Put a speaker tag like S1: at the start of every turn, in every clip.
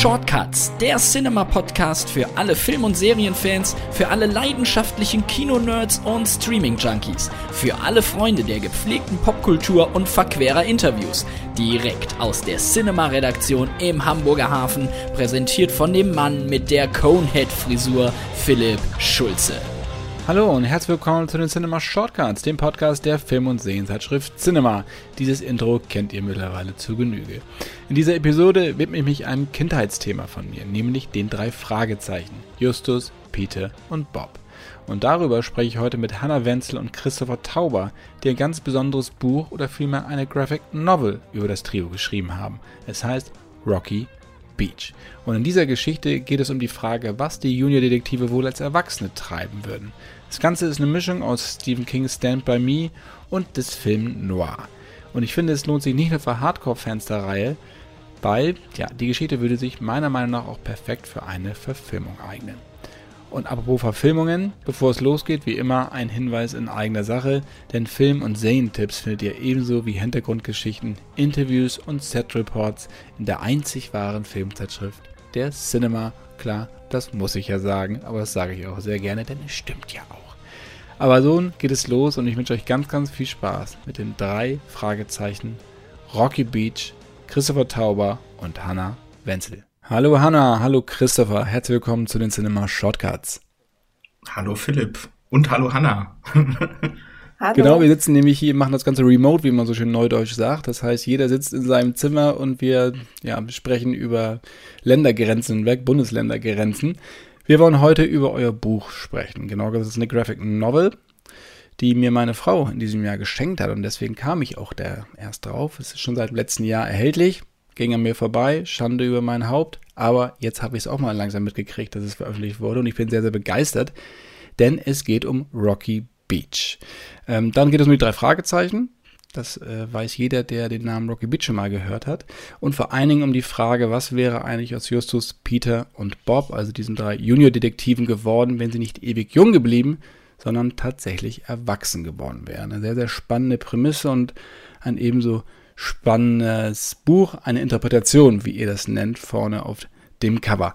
S1: Shortcuts, der Cinema-Podcast für alle Film- und Serienfans, für alle leidenschaftlichen Kino-Nerds und Streaming-Junkies, für alle Freunde der gepflegten Popkultur und verquerer Interviews. Direkt aus der Cinema-Redaktion im Hamburger Hafen, präsentiert von dem Mann mit der Conehead-Frisur, Philipp Schulze.
S2: Hallo und herzlich willkommen zu den Cinema Shortcuts, dem Podcast der Film- und Serienzeitschrift Cinema. Dieses Intro kennt ihr mittlerweile zu Genüge. In dieser Episode widme ich mich einem Kindheitsthema von mir, nämlich den drei Fragezeichen. Justus, Peter und Bob. Und darüber spreche ich heute mit Hannah Wenzel und Christopher Tauber, die ein ganz besonderes Buch oder vielmehr eine Graphic Novel über das Trio geschrieben haben. Es heißt Rocky Beach. Und in dieser Geschichte geht es um die Frage, was die Junior-Detektive wohl als Erwachsene treiben würden. Das Ganze ist eine Mischung aus Stephen King's Stand By Me und des Film Noir. Und ich finde, es lohnt sich nicht nur für Hardcore-Fans der Reihe, weil, ja, die Geschichte würde sich meiner Meinung nach auch perfekt für eine Verfilmung eignen. Und apropos Verfilmungen, bevor es losgeht, wie immer ein Hinweis in eigener Sache, denn Film- und Serientipps findet ihr ebenso wie Hintergrundgeschichten, Interviews und Set-Reports in der einzig wahren Filmzeitschrift, der Cinema. Klar, das muss ich ja sagen, aber das sage ich auch sehr gerne, denn es stimmt ja auch. Aber so geht es los und ich wünsche euch ganz, ganz viel Spaß mit den drei Fragezeichen Rocky Beach, Christopher Tauber und Hannah Wenzel. Hallo Hannah, hallo Christopher, herzlich willkommen zu den Cinema Shortcuts.
S3: Hallo Philipp und hallo Hannah.
S2: hallo. Genau, wir sitzen nämlich hier, machen das Ganze remote, wie man so schön neudeutsch sagt. Das heißt, jeder sitzt in seinem Zimmer und wir ja, sprechen über Ländergrenzen weg, Bundesländergrenzen. Wir wollen heute über euer Buch sprechen. Genau, das ist eine Graphic Novel, die mir meine Frau in diesem Jahr geschenkt hat und deswegen kam ich auch da erst drauf. Es ist schon seit dem letzten Jahr erhältlich ging an mir vorbei, Schande über mein Haupt, aber jetzt habe ich es auch mal langsam mitgekriegt, dass es veröffentlicht wurde und ich bin sehr, sehr begeistert, denn es geht um Rocky Beach. Ähm, dann geht es um die drei Fragezeichen. Das äh, weiß jeder, der den Namen Rocky Beach schon mal gehört hat. Und vor allen Dingen um die Frage, was wäre eigentlich aus Justus, Peter und Bob, also diesen drei Junior-Detektiven geworden, wenn sie nicht ewig jung geblieben, sondern tatsächlich erwachsen geworden wären. Eine sehr, sehr spannende Prämisse und ein ebenso spannendes Buch, eine Interpretation, wie ihr das nennt, vorne auf dem Cover.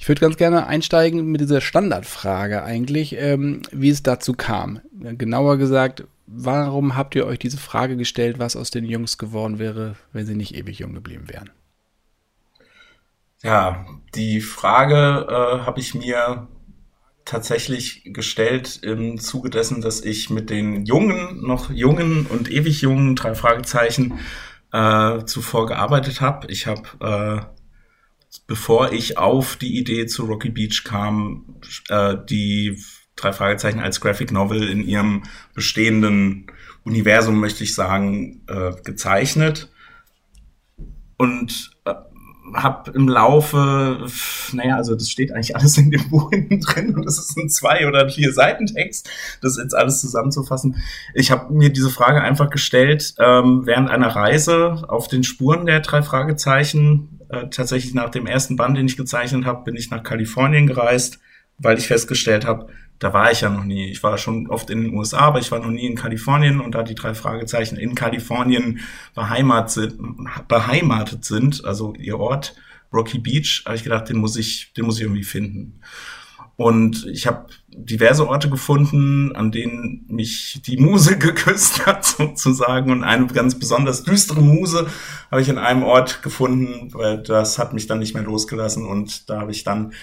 S2: Ich würde ganz gerne einsteigen mit dieser Standardfrage eigentlich, ähm, wie es dazu kam. Genauer gesagt, warum habt ihr euch diese Frage gestellt, was aus den Jungs geworden wäre, wenn sie nicht ewig jung geblieben wären?
S3: Ja, die Frage äh, habe ich mir tatsächlich gestellt im Zuge dessen, dass ich mit den jungen, noch jungen und ewig jungen drei Fragezeichen äh, zuvor gearbeitet habe. Ich habe, äh, bevor ich auf die Idee zu Rocky Beach kam, äh, die drei Fragezeichen als Graphic Novel in ihrem bestehenden Universum, möchte ich sagen, äh, gezeichnet. Und äh, habe im Laufe, naja, also das steht eigentlich alles in dem Buch hinten drin und das ist ein zwei oder vier Seiten Text, das jetzt alles zusammenzufassen. Ich habe mir diese Frage einfach gestellt ähm, während einer Reise auf den Spuren der drei Fragezeichen. Äh, tatsächlich nach dem ersten Band, den ich gezeichnet habe, bin ich nach Kalifornien gereist, weil ich festgestellt habe, da war ich ja noch nie. Ich war schon oft in den USA, aber ich war noch nie in Kalifornien und da die drei Fragezeichen in Kalifornien beheimatet sind, beheimatet sind also ihr Ort Rocky Beach, habe ich gedacht, den muss ich, den muss ich irgendwie finden. Und ich habe diverse Orte gefunden, an denen mich die Muse geküsst hat, sozusagen. Und eine ganz besonders düstere Muse habe ich in einem Ort gefunden, weil das hat mich dann nicht mehr losgelassen. Und da habe ich dann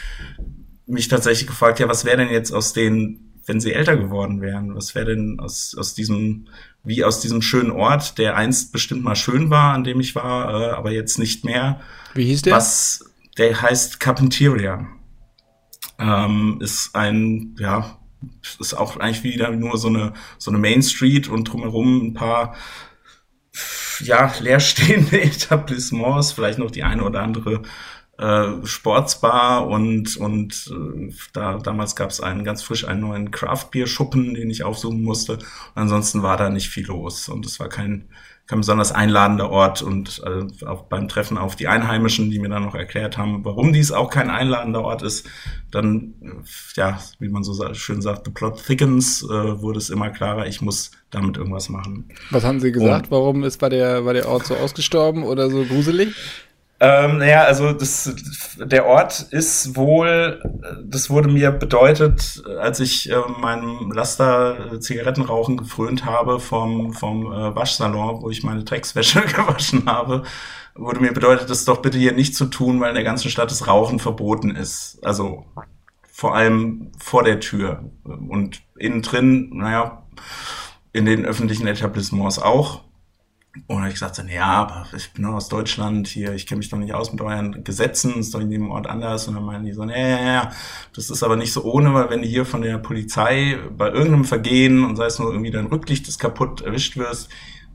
S3: mich tatsächlich gefragt, ja, was wäre denn jetzt aus denen, wenn sie älter geworden wären? Was wäre denn aus, aus diesem, wie aus diesem schönen Ort, der einst bestimmt mal schön war, an dem ich war, äh, aber jetzt nicht mehr.
S2: Wie hieß der?
S3: Was, der heißt Carpentiria. Ähm, ist ein, ja, ist auch eigentlich wieder nur so eine, so eine Main Street und drumherum ein paar, ja, leerstehende Etablissements, vielleicht noch die eine oder andere äh, Sportsbar und und äh, da damals gab es einen ganz frisch einen neuen Craft Beer Schuppen, den ich aufsuchen musste. Und ansonsten war da nicht viel los und es war kein kein besonders einladender Ort und äh, auch beim Treffen auf die Einheimischen, die mir dann noch erklärt haben, warum dies auch kein einladender Ort ist, dann, ja, wie man so schön sagt, the plot thickens, äh, wurde es immer klarer, ich muss damit irgendwas machen.
S2: Was haben Sie gesagt? Und, warum ist war der, war der Ort so ausgestorben oder so gruselig?
S3: Ähm, naja, also das, der Ort ist wohl, das wurde mir bedeutet, als ich äh, meinem Laster Zigarettenrauchen gefrönt habe vom, vom äh, Waschsalon, wo ich meine Dreckswäsche gewaschen habe, wurde mir bedeutet, das doch bitte hier nicht zu tun, weil in der ganzen Stadt das Rauchen verboten ist. Also vor allem vor der Tür und innen drin, naja, in den öffentlichen Etablissements auch. Und ich gesagt, ja, aber ich bin aus Deutschland hier, ich kenne mich doch nicht aus mit euren Gesetzen, ist doch in jedem Ort anders. Und dann meinen die so, ja, ja, ja, das ist aber nicht so ohne, weil wenn du hier von der Polizei bei irgendeinem Vergehen und sei es nur irgendwie dein Rücklicht ist kaputt erwischt wirst,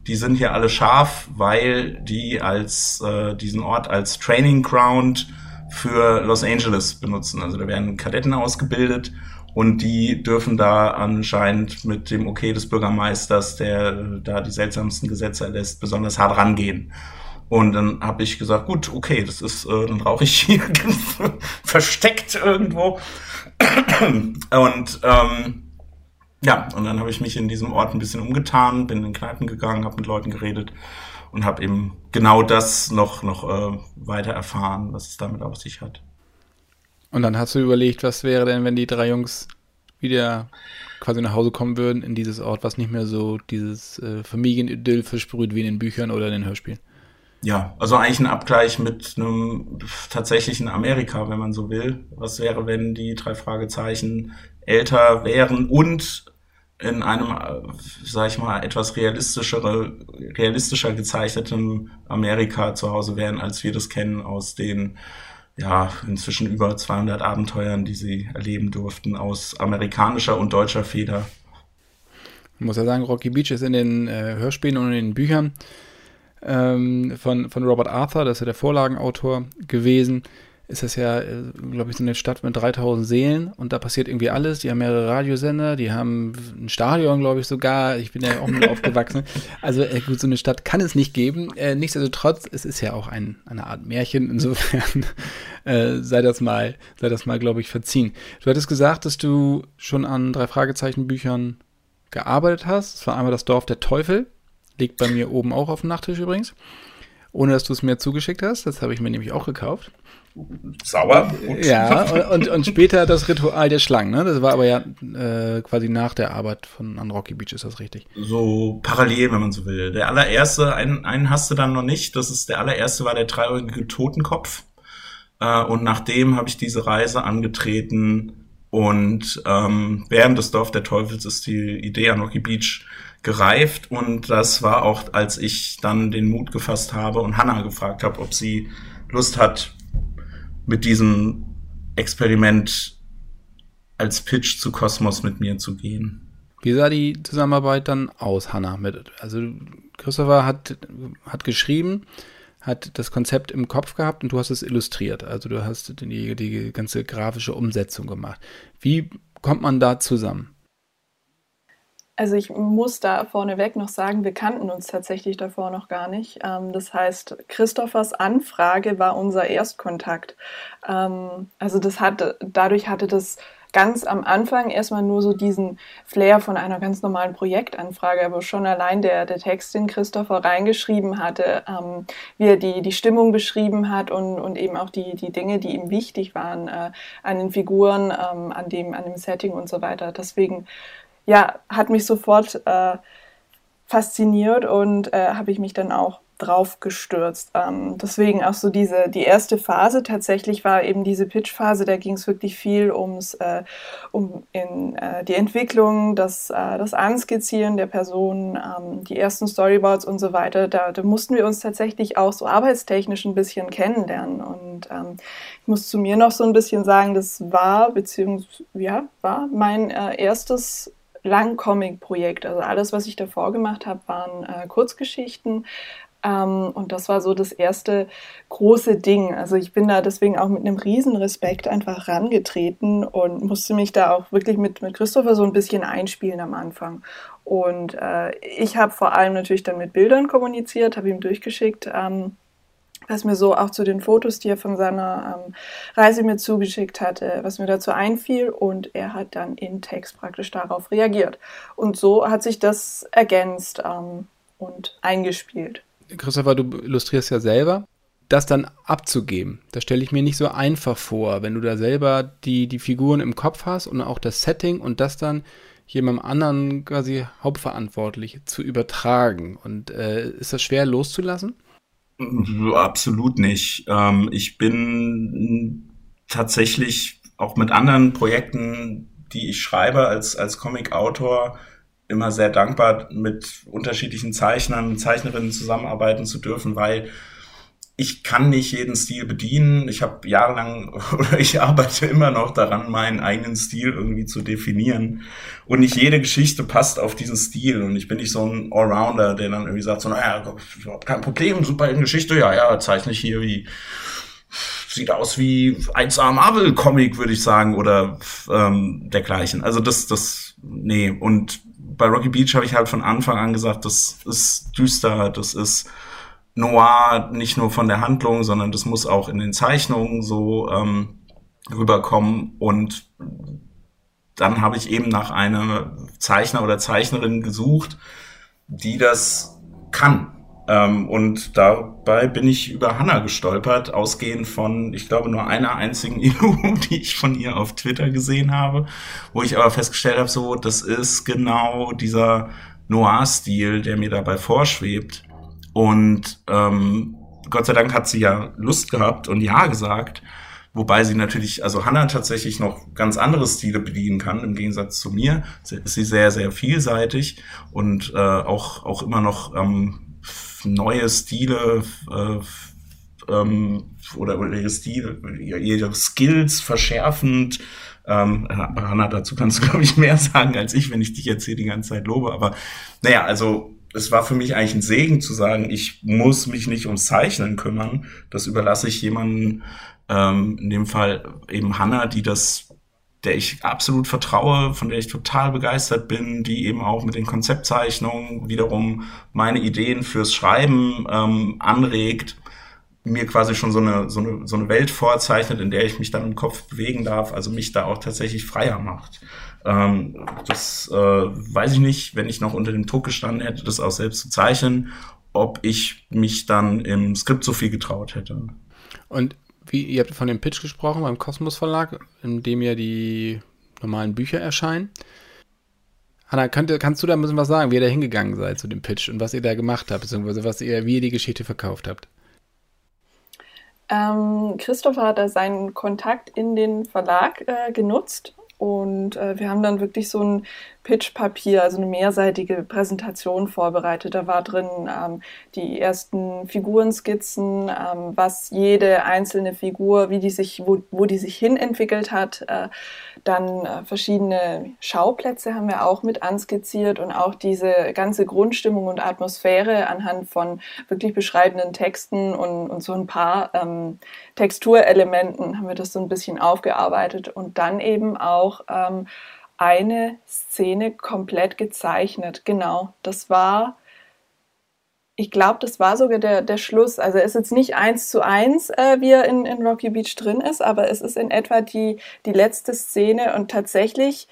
S3: die sind hier alle scharf, weil die als äh, diesen Ort als Training Ground für Los Angeles benutzen. Also da werden Kadetten ausgebildet und die dürfen da anscheinend mit dem Okay des Bürgermeisters, der da die seltsamsten Gesetze erlässt, besonders hart rangehen. Und dann habe ich gesagt, gut, okay, das ist, äh, dann rauche ich hier versteckt irgendwo. Und ähm, ja, und dann habe ich mich in diesem Ort ein bisschen umgetan, bin in Kneipen gegangen, habe mit Leuten geredet und habe eben genau das noch, noch äh, weiter erfahren, was es damit auf sich hat.
S2: Und dann hast du überlegt, was wäre denn, wenn die drei Jungs wieder quasi nach Hause kommen würden in dieses Ort, was nicht mehr so dieses äh, Familienidyll versprüht wie in den Büchern oder in den Hörspielen?
S3: Ja, also eigentlich ein Abgleich mit einem tatsächlichen Amerika, wenn man so will. Was wäre, wenn die drei Fragezeichen älter wären und in einem, äh, sag ich mal, etwas realistischere, realistischer gezeichnetem Amerika zu Hause wären, als wir das kennen aus den ja, inzwischen über 200 Abenteuern, die sie erleben durften, aus amerikanischer und deutscher Feder.
S2: Ich muss ja sagen, Rocky Beach ist in den äh, Hörspielen und in den Büchern ähm, von, von Robert Arthur, das ist ja der Vorlagenautor gewesen, ist das ja, äh, glaube ich, so eine Stadt mit 3000 Seelen und da passiert irgendwie alles. Die haben mehrere Radiosender, die haben ein Stadion, glaube ich, sogar. Ich bin ja auch mit aufgewachsen. Also äh, gut, so eine Stadt kann es nicht geben. Äh, nichtsdestotrotz, es ist ja auch ein, eine Art Märchen. Insofern äh, sei das mal, sei das mal, glaube ich, verziehen. Du hattest gesagt, dass du schon an drei Fragezeichen-Büchern gearbeitet hast. Das war einmal das Dorf der Teufel. Liegt bei mir oben auch auf dem Nachttisch übrigens. Ohne dass du es mir zugeschickt hast. Das habe ich mir nämlich auch gekauft.
S3: Sauer.
S2: Gut. Ja, und, und später das Ritual der Schlangen, ne? Das war aber ja äh, quasi nach der Arbeit von an Rocky Beach, ist das richtig?
S3: So parallel, wenn man so will. Der allererste, einen, einen hast du dann noch nicht. Das ist der allererste war der dreieugige Totenkopf. Äh, und nachdem habe ich diese Reise angetreten und ähm, während des Dorf der Teufels ist die Idee an Rocky Beach gereift und das war auch, als ich dann den Mut gefasst habe und Hannah gefragt habe, ob sie Lust hat, mit diesem Experiment als Pitch zu Kosmos mit mir zu gehen.
S2: Wie sah die Zusammenarbeit dann aus, Hannah? Mit, also Christopher hat, hat geschrieben, hat das Konzept im Kopf gehabt und du hast es illustriert. Also du hast die, die ganze grafische Umsetzung gemacht. Wie kommt man da zusammen?
S4: Also ich muss da vorneweg noch sagen, wir kannten uns tatsächlich davor noch gar nicht. Ähm, das heißt, Christophers Anfrage war unser Erstkontakt. Ähm, also das hatte, dadurch hatte das ganz am Anfang erstmal nur so diesen Flair von einer ganz normalen Projektanfrage, aber schon allein der, der Text, den Christopher reingeschrieben hatte, ähm, wie er die, die Stimmung beschrieben hat und, und eben auch die, die Dinge, die ihm wichtig waren äh, an den Figuren, ähm, an, dem, an dem Setting und so weiter. Deswegen ja, hat mich sofort äh, fasziniert und äh, habe ich mich dann auch drauf gestürzt. Ähm, deswegen auch so diese, die erste Phase tatsächlich war eben diese Pitch-Phase, da ging es wirklich viel ums, äh, um in, äh, die Entwicklung, das, äh, das Anskizzieren der Personen, ähm, die ersten Storyboards und so weiter. Da, da, mussten wir uns tatsächlich auch so arbeitstechnisch ein bisschen kennenlernen. Und ähm, ich muss zu mir noch so ein bisschen sagen, das war, beziehungsweise, ja, war mein äh, erstes Langcomic-Projekt. Also alles, was ich davor gemacht habe, waren äh, Kurzgeschichten. Ähm, und das war so das erste große Ding. Also ich bin da deswegen auch mit einem riesen Respekt einfach rangetreten und musste mich da auch wirklich mit, mit Christopher so ein bisschen einspielen am Anfang. Und äh, ich habe vor allem natürlich dann mit Bildern kommuniziert, habe ihm durchgeschickt. Ähm, was mir so auch zu den Fotos, die er von seiner ähm, Reise mir zugeschickt hatte, was mir dazu einfiel und er hat dann in Text praktisch darauf reagiert. Und so hat sich das ergänzt ähm, und eingespielt.
S2: Christopher, du illustrierst ja selber. das dann abzugeben, das stelle ich mir nicht so einfach vor, wenn du da selber die, die Figuren im Kopf hast und auch das Setting und das dann jemandem anderen quasi hauptverantwortlich zu übertragen. Und äh, ist das schwer loszulassen?
S3: Absolut nicht. Ähm, ich bin tatsächlich auch mit anderen Projekten, die ich schreibe als, als Comic-Autor, immer sehr dankbar, mit unterschiedlichen Zeichnern und Zeichnerinnen zusammenarbeiten zu dürfen, weil ich kann nicht jeden Stil bedienen. Ich habe jahrelang oder ich arbeite immer noch daran, meinen eigenen Stil irgendwie zu definieren. Und nicht jede Geschichte passt auf diesen Stil. Und ich bin nicht so ein Allrounder, der dann irgendwie sagt, so, naja, kein Problem, super in Geschichte, ja, ja, zeichne ich hier wie, sieht aus wie 1A Marvel-Comic, würde ich sagen, oder ähm, dergleichen. Also das, das, nee. Und bei Rocky Beach habe ich halt von Anfang an gesagt, das ist düster, das ist Noir nicht nur von der Handlung, sondern das muss auch in den Zeichnungen so ähm, rüberkommen. Und dann habe ich eben nach einem Zeichner oder Zeichnerin gesucht, die das kann. Ähm, und dabei bin ich über Hannah gestolpert, ausgehend von, ich glaube, nur einer einzigen Illu, die ich von ihr auf Twitter gesehen habe, wo ich aber festgestellt habe, so, das ist genau dieser Noir-Stil, der mir dabei vorschwebt. Und ähm, Gott sei Dank hat sie ja Lust gehabt und Ja gesagt. Wobei sie natürlich, also Hannah tatsächlich noch ganz andere Stile bedienen kann, im Gegensatz zu mir. Sie, ist sie sehr, sehr vielseitig und äh, auch, auch immer noch ähm, neue Stile äh, ähm, oder, oder ihre Stile, ihre Skills verschärfend. Ähm, Hannah, dazu kannst du, glaube ich, mehr sagen als ich, wenn ich dich jetzt hier die ganze Zeit lobe. Aber naja, also es war für mich eigentlich ein Segen zu sagen, ich muss mich nicht ums Zeichnen kümmern. Das überlasse ich jemandem, ähm, in dem Fall eben Hannah, die das, der ich absolut vertraue, von der ich total begeistert bin, die eben auch mit den Konzeptzeichnungen wiederum meine Ideen fürs Schreiben ähm, anregt mir quasi schon so eine, so, eine, so eine Welt vorzeichnet, in der ich mich dann im Kopf bewegen darf, also mich da auch tatsächlich freier macht. Ähm, das äh, weiß ich nicht, wenn ich noch unter dem Druck gestanden hätte, das auch selbst zu zeichnen, ob ich mich dann im Skript so viel getraut hätte.
S2: Und wie, ihr habt von dem Pitch gesprochen beim Kosmos Verlag, in dem ja die normalen Bücher erscheinen. Hanna, könnt, kannst du da ein bisschen was sagen, wie ihr da hingegangen seid zu dem Pitch und was ihr da gemacht habt, beziehungsweise was ihr, wie ihr die Geschichte verkauft habt?
S4: Ähm, Christopher hat da seinen Kontakt in den Verlag äh, genutzt und äh, wir haben dann wirklich so ein Pitch-Papier, also eine mehrseitige Präsentation vorbereitet. Da war drin ähm, die ersten Figurenskizzen, ähm, was jede einzelne Figur, wie die sich, wo, wo die sich hin entwickelt hat. Äh, dann äh, verschiedene Schauplätze haben wir auch mit anskizziert und auch diese ganze Grundstimmung und Atmosphäre anhand von wirklich beschreibenden Texten und, und so ein paar ähm, Texturelementen haben wir das so ein bisschen aufgearbeitet und dann eben auch ähm, eine Szene komplett gezeichnet. Genau, das war, ich glaube, das war sogar der, der Schluss. Also es ist jetzt nicht eins zu eins, äh, wie er in, in Rocky Beach drin ist, aber es ist in etwa die, die letzte Szene und tatsächlich,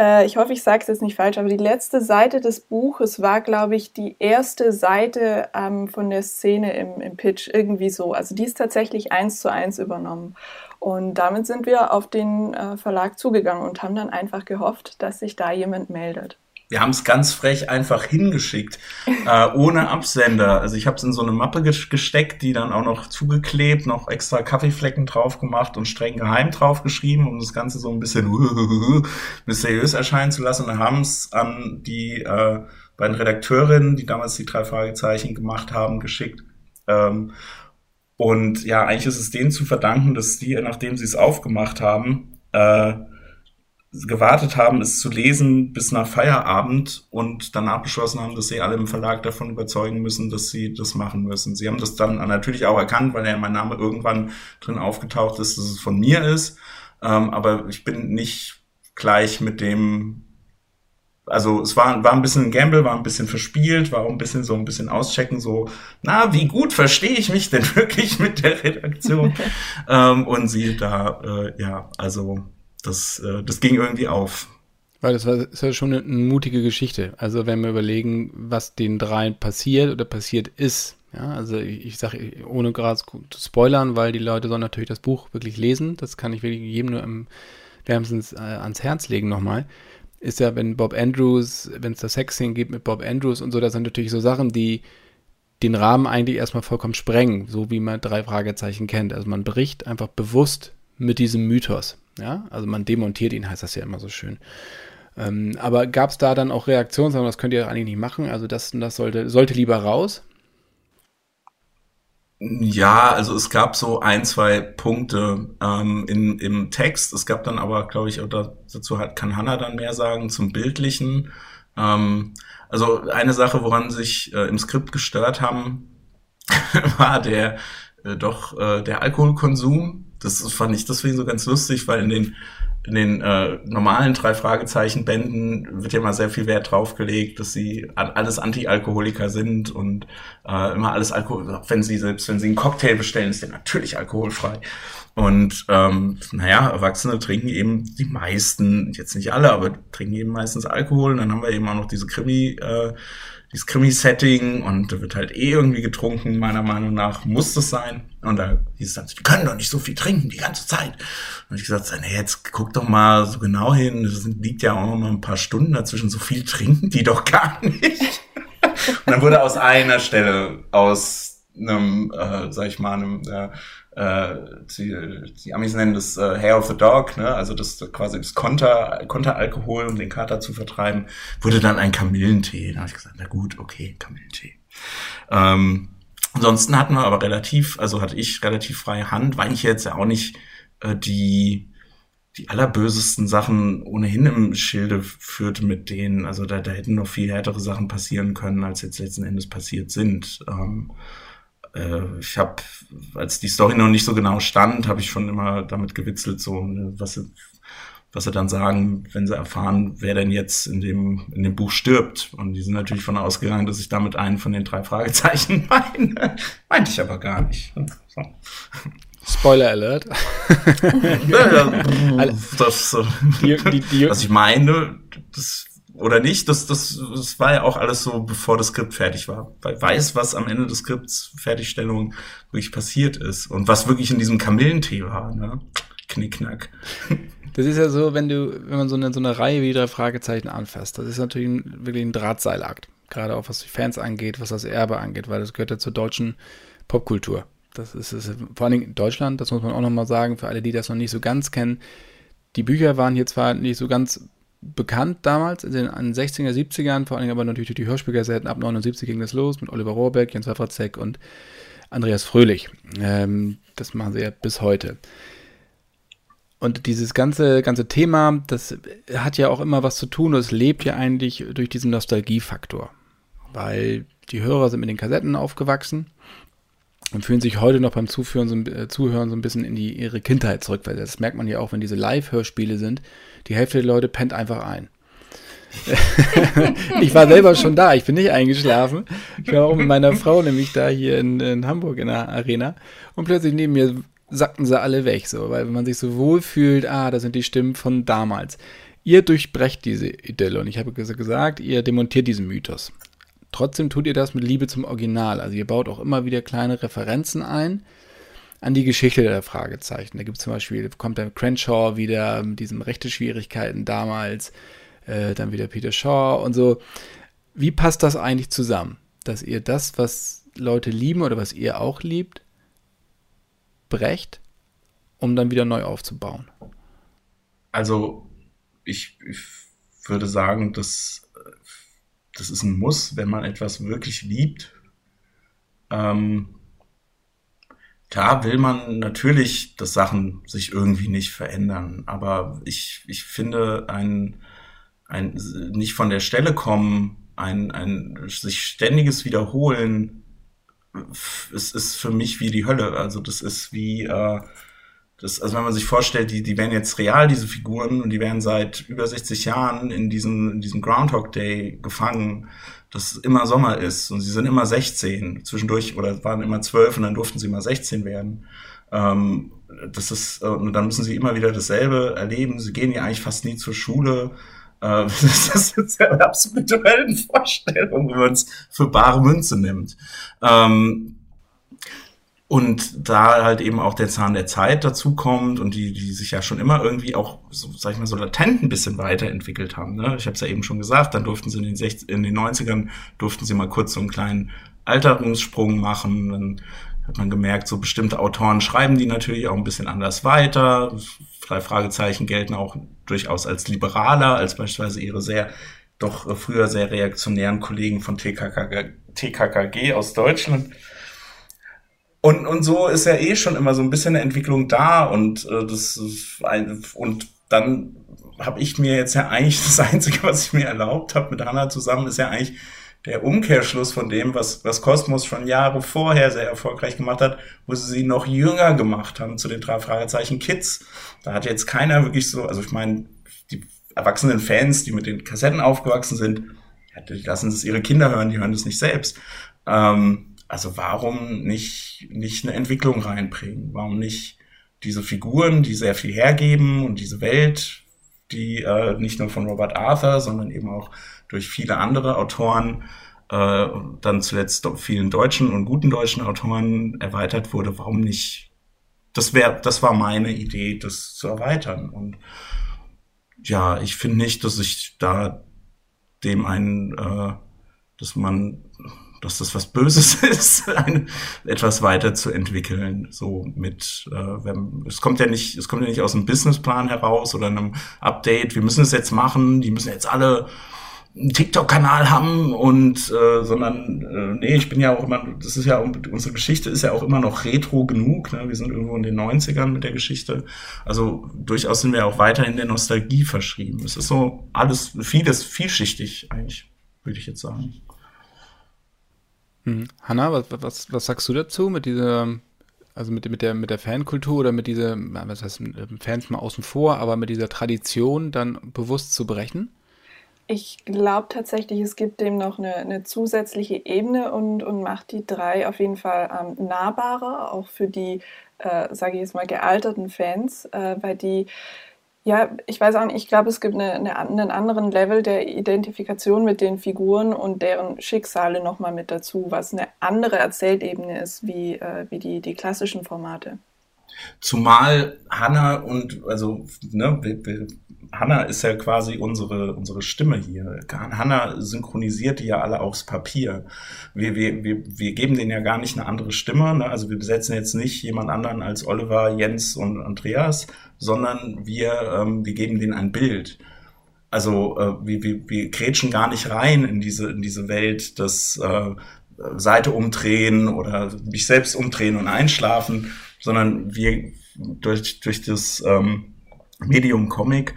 S4: äh, ich hoffe, ich sage es jetzt nicht falsch, aber die letzte Seite des Buches war, glaube ich, die erste Seite ähm, von der Szene im, im Pitch, irgendwie so. Also die ist tatsächlich eins zu eins übernommen. Und damit sind wir auf den äh, Verlag zugegangen und haben dann einfach gehofft, dass sich da jemand meldet.
S3: Wir haben es ganz frech einfach hingeschickt, äh, ohne Absender. Also ich habe es in so eine Mappe gesteckt, die dann auch noch zugeklebt, noch extra Kaffeeflecken drauf gemacht und streng geheim drauf geschrieben, um das Ganze so ein bisschen mysteriös erscheinen zu lassen. Und haben es an die äh, beiden Redakteurinnen, die damals die drei Fragezeichen gemacht haben, geschickt. Ähm, und ja, eigentlich ist es denen zu verdanken, dass die, nachdem sie es aufgemacht haben, äh, gewartet haben, es zu lesen bis nach Feierabend und danach beschlossen haben, dass sie alle im Verlag davon überzeugen müssen, dass sie das machen müssen. Sie haben das dann natürlich auch erkannt, weil ja mein Name irgendwann drin aufgetaucht ist, dass es von mir ist. Ähm, aber ich bin nicht gleich mit dem also es war, war ein bisschen ein Gamble, war ein bisschen verspielt, war auch ein bisschen so ein bisschen auschecken, so, na, wie gut verstehe ich mich denn wirklich mit der Redaktion? ähm, und sie da, äh, ja, also das, äh, das ging irgendwie auf.
S2: Weil das war, das war schon eine, eine, mutige Geschichte. Also wenn wir überlegen, was den dreien passiert oder passiert ist, Ja, also ich, ich sage, ohne gerade zu spoilern, weil die Leute sollen natürlich das Buch wirklich lesen. Das kann ich wirklich jedem nur im wärmstens äh, ans Herz legen nochmal. Ist ja, wenn Bob Andrews, wenn es da Sexszenen gibt mit Bob Andrews und so, das sind natürlich so Sachen, die den Rahmen eigentlich erstmal vollkommen sprengen, so wie man drei Fragezeichen kennt. Also man bricht einfach bewusst mit diesem Mythos. Ja, also man demontiert ihn, heißt das ja immer so schön. Ähm, aber gab es da dann auch Reaktionen, sagen, das könnt ihr eigentlich nicht machen, also das, das sollte, sollte lieber raus?
S3: Ja, also es gab so ein, zwei Punkte ähm, in, im Text. Es gab dann aber, glaube ich, oder dazu hat, kann Hannah dann mehr sagen, zum Bildlichen. Ähm, also eine Sache, woran sich äh, im Skript gestört haben, war der äh, doch äh, der Alkoholkonsum. Das fand ich deswegen so ganz lustig, weil in den in den äh, normalen drei Fragezeichen Bänden wird ja mal sehr viel Wert drauf gelegt, dass sie alles Anti-Alkoholiker sind und äh, immer alles Alkohol, wenn sie selbst wenn sie einen Cocktail bestellen, ist der natürlich alkoholfrei. Und ähm, naja, Erwachsene trinken eben die meisten, jetzt nicht alle, aber trinken eben meistens Alkohol. Und dann haben wir eben auch noch diese Krimi, äh, dieses Krimi-Setting und da wird halt eh irgendwie getrunken, meiner Meinung nach muss das sein. Und da hieß es dann, die können doch nicht so viel trinken die ganze Zeit. Und ich gesagt, nee, jetzt guck doch mal so genau hin, es liegt ja auch noch ein paar Stunden dazwischen, so viel trinken die doch gar nicht. und dann wurde aus einer Stelle, aus einem, äh, sag ich mal, einem, äh, äh, die, die Amis nennen das äh, Hair of the Dog, ne? also das quasi das Konter, Konteralkohol, um den Kater zu vertreiben, wurde dann ein Kamillentee. Da habe ich gesagt, na gut, okay, Kamillentee. Ähm, ansonsten hatten wir aber relativ, also hatte ich relativ freie Hand, weil ich jetzt ja auch nicht äh, die die allerbösesten Sachen ohnehin im Schilde führte mit denen. Also da, da hätten noch viel härtere Sachen passieren können, als jetzt letzten Endes passiert sind. Ähm, äh, ich habe, als die Story noch nicht so genau stand, habe ich schon immer damit gewitzelt, so ne, was sie, was sie dann sagen, wenn sie erfahren, wer denn jetzt in dem in dem Buch stirbt. Und die sind natürlich von ausgegangen, dass ich damit einen von den drei Fragezeichen meine. Meinte ich aber gar nicht. So.
S2: Spoiler Alert.
S3: das, die, die, die, was ich meine, das oder nicht, das, das, das war ja auch alles so, bevor das Skript fertig war. Weil weiß, was am Ende des Skripts Fertigstellung wirklich passiert ist und was wirklich in diesem Kamillentee war, ne? Knickknack.
S2: Das ist ja so, wenn du, wenn man so eine, so eine Reihe wie drei Fragezeichen anfasst, das ist natürlich ein, wirklich ein Drahtseilakt. Gerade auch was die Fans angeht, was das Erbe angeht, weil das gehört ja zur deutschen Popkultur. Das ist, ist vor allen Dingen in Deutschland, das muss man auch nochmal sagen, für alle, die das noch nicht so ganz kennen. Die Bücher waren hier zwar nicht so ganz bekannt damals, in den 60er, 70ern, vor allem aber natürlich durch die Hörspielkassetten. Ab 79 ging das los mit Oliver Rohrbeck, Jens Wawracek und Andreas Fröhlich. Ähm, das machen sie ja bis heute. Und dieses ganze, ganze Thema, das hat ja auch immer was zu tun. Es lebt ja eigentlich durch diesen Nostalgiefaktor. Weil die Hörer sind mit den Kassetten aufgewachsen und fühlen sich heute noch beim Zuführen so, äh, Zuhören so ein bisschen in die, ihre Kindheit zurück. Weil das merkt man ja auch, wenn diese Live-Hörspiele sind die Hälfte der Leute pennt einfach ein. ich war selber schon da, ich bin nicht eingeschlafen. Ich war auch mit meiner Frau nämlich da hier in, in Hamburg in der Arena und plötzlich neben mir sackten sie alle weg, so, weil man sich so wohl fühlt, ah, da sind die Stimmen von damals. Ihr durchbrecht diese Idylle und ich habe gesagt, ihr demontiert diesen Mythos. Trotzdem tut ihr das mit Liebe zum Original. Also ihr baut auch immer wieder kleine Referenzen ein, an die Geschichte der Fragezeichen. Da gibt es zum Beispiel, kommt der Crenshaw wieder mit diesen Rechte-Schwierigkeiten damals, äh, dann wieder Peter Shaw und so. Wie passt das eigentlich zusammen? Dass ihr das, was Leute lieben oder was ihr auch liebt, brecht, um dann wieder neu aufzubauen?
S3: Also, ich, ich würde sagen, dass das ist ein Muss, wenn man etwas wirklich liebt. Ähm, Klar will man natürlich, dass Sachen sich irgendwie nicht verändern, aber ich, ich finde ein, ein nicht von der Stelle kommen, ein, ein sich ständiges Wiederholen, es ist für mich wie die Hölle. Also das ist wie, äh, das, also wenn man sich vorstellt, die, die wären jetzt real, diese Figuren, und die wären seit über 60 Jahren in diesem, in diesem Groundhog Day gefangen dass es immer Sommer ist und sie sind immer 16 zwischendurch oder waren immer 12 und dann durften sie mal 16 werden. Ähm, das ist, äh, und dann müssen sie immer wieder dasselbe erleben. Sie gehen ja eigentlich fast nie zur Schule. Äh, das ist eine absolute Wellenvorstellung, wenn man es für bare Münze nimmt. Ähm, und da halt eben auch der Zahn der Zeit dazu kommt und die, die sich ja schon immer irgendwie auch, so, sag ich mal, so latent ein bisschen weiterentwickelt haben. Ne? Ich habe es ja eben schon gesagt, dann durften sie in den, 60, in den 90ern, durften sie mal kurz so einen kleinen Alterungssprung machen. Dann hat man gemerkt, so bestimmte Autoren schreiben die natürlich auch ein bisschen anders weiter. Drei Fragezeichen gelten auch durchaus als liberaler, als beispielsweise ihre sehr, doch früher sehr reaktionären Kollegen von TKKG, TKKG aus Deutschland. Und, und so ist ja eh schon immer so ein bisschen eine Entwicklung da und äh, das ein, und dann habe ich mir jetzt ja eigentlich das Einzige, was ich mir erlaubt habe mit Hanna zusammen, ist ja eigentlich der Umkehrschluss von dem, was, was Kosmos schon Jahre vorher sehr erfolgreich gemacht hat, wo sie sie noch jünger gemacht haben zu den drei Fragezeichen Kids. Da hat jetzt keiner wirklich so, also ich meine, die erwachsenen Fans, die mit den Kassetten aufgewachsen sind, die lassen es ihre Kinder hören, die hören das nicht selbst. Ähm, also warum nicht, nicht eine Entwicklung reinbringen? Warum nicht diese Figuren, die sehr viel hergeben und diese Welt, die äh, nicht nur von Robert Arthur, sondern eben auch durch viele andere Autoren, äh, dann zuletzt vielen deutschen und guten deutschen Autoren erweitert wurde, warum nicht? Das wäre, das war meine Idee, das zu erweitern. Und ja, ich finde nicht, dass ich da dem einen, äh, dass man dass das was Böses ist, ein, etwas weiterzuentwickeln. So mit, äh, wenn, es kommt ja nicht, es kommt ja nicht aus einem Businessplan heraus oder einem Update. Wir müssen es jetzt machen. Die müssen jetzt alle einen TikTok-Kanal haben und äh, sondern äh, nee, ich bin ja auch immer, das ist ja unsere Geschichte ist ja auch immer noch retro genug. Ne? Wir sind irgendwo in den 90ern mit der Geschichte. Also durchaus sind wir auch weiterhin der Nostalgie verschrieben. Es ist so alles vieles vielschichtig eigentlich, würde ich jetzt sagen.
S2: Mhm. Hanna, was, was, was sagst du dazu mit dieser, also mit, mit, der, mit der Fankultur oder mit dieser, was heißt Fans mal außen vor, aber mit dieser Tradition dann bewusst zu brechen?
S4: Ich glaube tatsächlich, es gibt dem noch eine, eine, zusätzliche Ebene und, und macht die drei auf jeden Fall ähm, nahbarer, auch für die, äh, sage ich jetzt mal, gealterten Fans, äh, weil die ja, ich weiß auch nicht, ich glaube, es gibt eine, eine, einen anderen Level der Identifikation mit den Figuren und deren Schicksale nochmal mit dazu, was eine andere Erzählebene ist wie, äh, wie die, die klassischen Formate.
S3: Zumal Hannah und, also, ne, Hanna ist ja quasi unsere, unsere Stimme hier. Hanna synchronisiert die ja alle aufs Papier. Wir, wir, wir, wir geben denen ja gar nicht eine andere Stimme. Ne? Also wir besetzen jetzt nicht jemand anderen als Oliver, Jens und Andreas, sondern wir, ähm, wir geben denen ein Bild. Also äh, wir, wir, wir grätschen gar nicht rein in diese, in diese Welt des äh, Seite umdrehen oder mich selbst umdrehen und einschlafen, sondern wir durch, durch das ähm, Medium Comic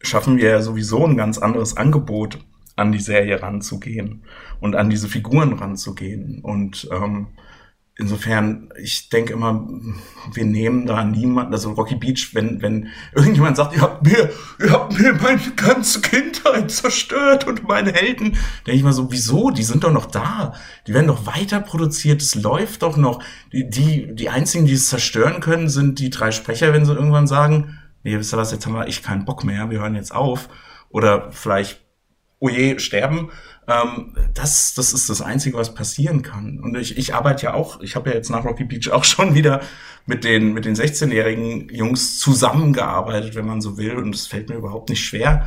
S3: schaffen wir ja sowieso ein ganz anderes Angebot an die Serie ranzugehen und an diese Figuren ranzugehen. Und ähm, insofern, ich denke immer, wir nehmen da niemanden, also Rocky Beach, wenn, wenn irgendjemand sagt, ihr habt mir, ihr habt mir meine ganze Kindheit zerstört und meine Helden, denke ich mal so, wieso? Die sind doch noch da. Die werden doch weiter produziert, es läuft doch noch. Die, die, die einzigen, die es zerstören können, sind die drei Sprecher, wenn sie irgendwann sagen, nee, wisst ihr was, jetzt haben wir echt keinen Bock mehr, wir hören jetzt auf. Oder vielleicht, oh je, sterben. Ähm, das, das ist das Einzige, was passieren kann. Und ich, ich arbeite ja auch, ich habe ja jetzt nach Rocky Beach auch schon wieder mit den, mit den 16-jährigen Jungs zusammengearbeitet, wenn man so will. Und es fällt mir überhaupt nicht schwer,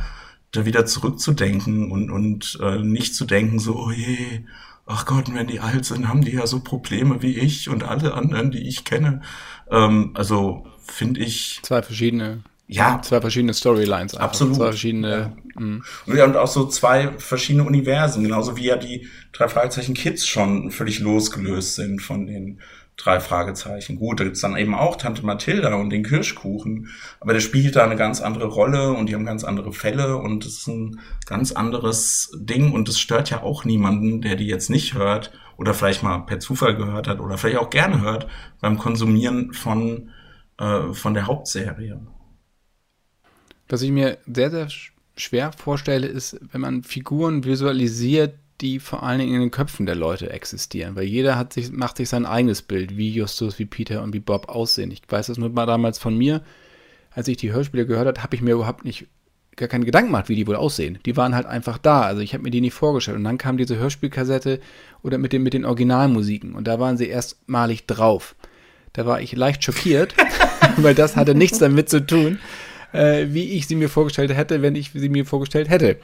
S3: da wieder zurückzudenken und, und äh, nicht zu denken, so, oh je, ach Gott, wenn die alt sind, haben die ja so Probleme wie ich und alle anderen, die ich kenne. Ähm, also finde ich.
S2: Zwei verschiedene ja. Zwei verschiedene Storylines.
S3: Einfach. Absolut.
S2: Zwei verschiedene.
S3: Ja. Mhm. Und auch so zwei verschiedene Universen, genauso wie ja die drei Fragezeichen Kids schon völlig losgelöst sind von den drei Fragezeichen. Gut, da gibt's dann eben auch Tante Mathilda und den Kirschkuchen, aber der spielt da eine ganz andere Rolle und die haben ganz andere Fälle und es ist ein ganz anderes Ding und es stört ja auch niemanden, der die jetzt nicht hört oder vielleicht mal per Zufall gehört hat oder vielleicht auch gerne hört beim Konsumieren von, äh, von der Hauptserie.
S2: Was ich mir sehr, sehr schwer vorstelle, ist, wenn man Figuren visualisiert, die vor allen Dingen in den Köpfen der Leute existieren. Weil jeder hat sich, macht sich sein eigenes Bild, wie Justus, wie Peter und wie Bob aussehen. Ich weiß das nur mal damals von mir, als ich die Hörspiele gehört habe, habe ich mir überhaupt nicht gar keine Gedanken gemacht, wie die wohl aussehen. Die waren halt einfach da. Also ich habe mir die nicht vorgestellt. Und dann kam diese Hörspielkassette oder mit den, mit den Originalmusiken. Und da waren sie erstmalig drauf. Da war ich leicht schockiert, weil das hatte nichts damit zu tun, äh, wie ich sie mir vorgestellt hätte, wenn ich sie mir vorgestellt hätte.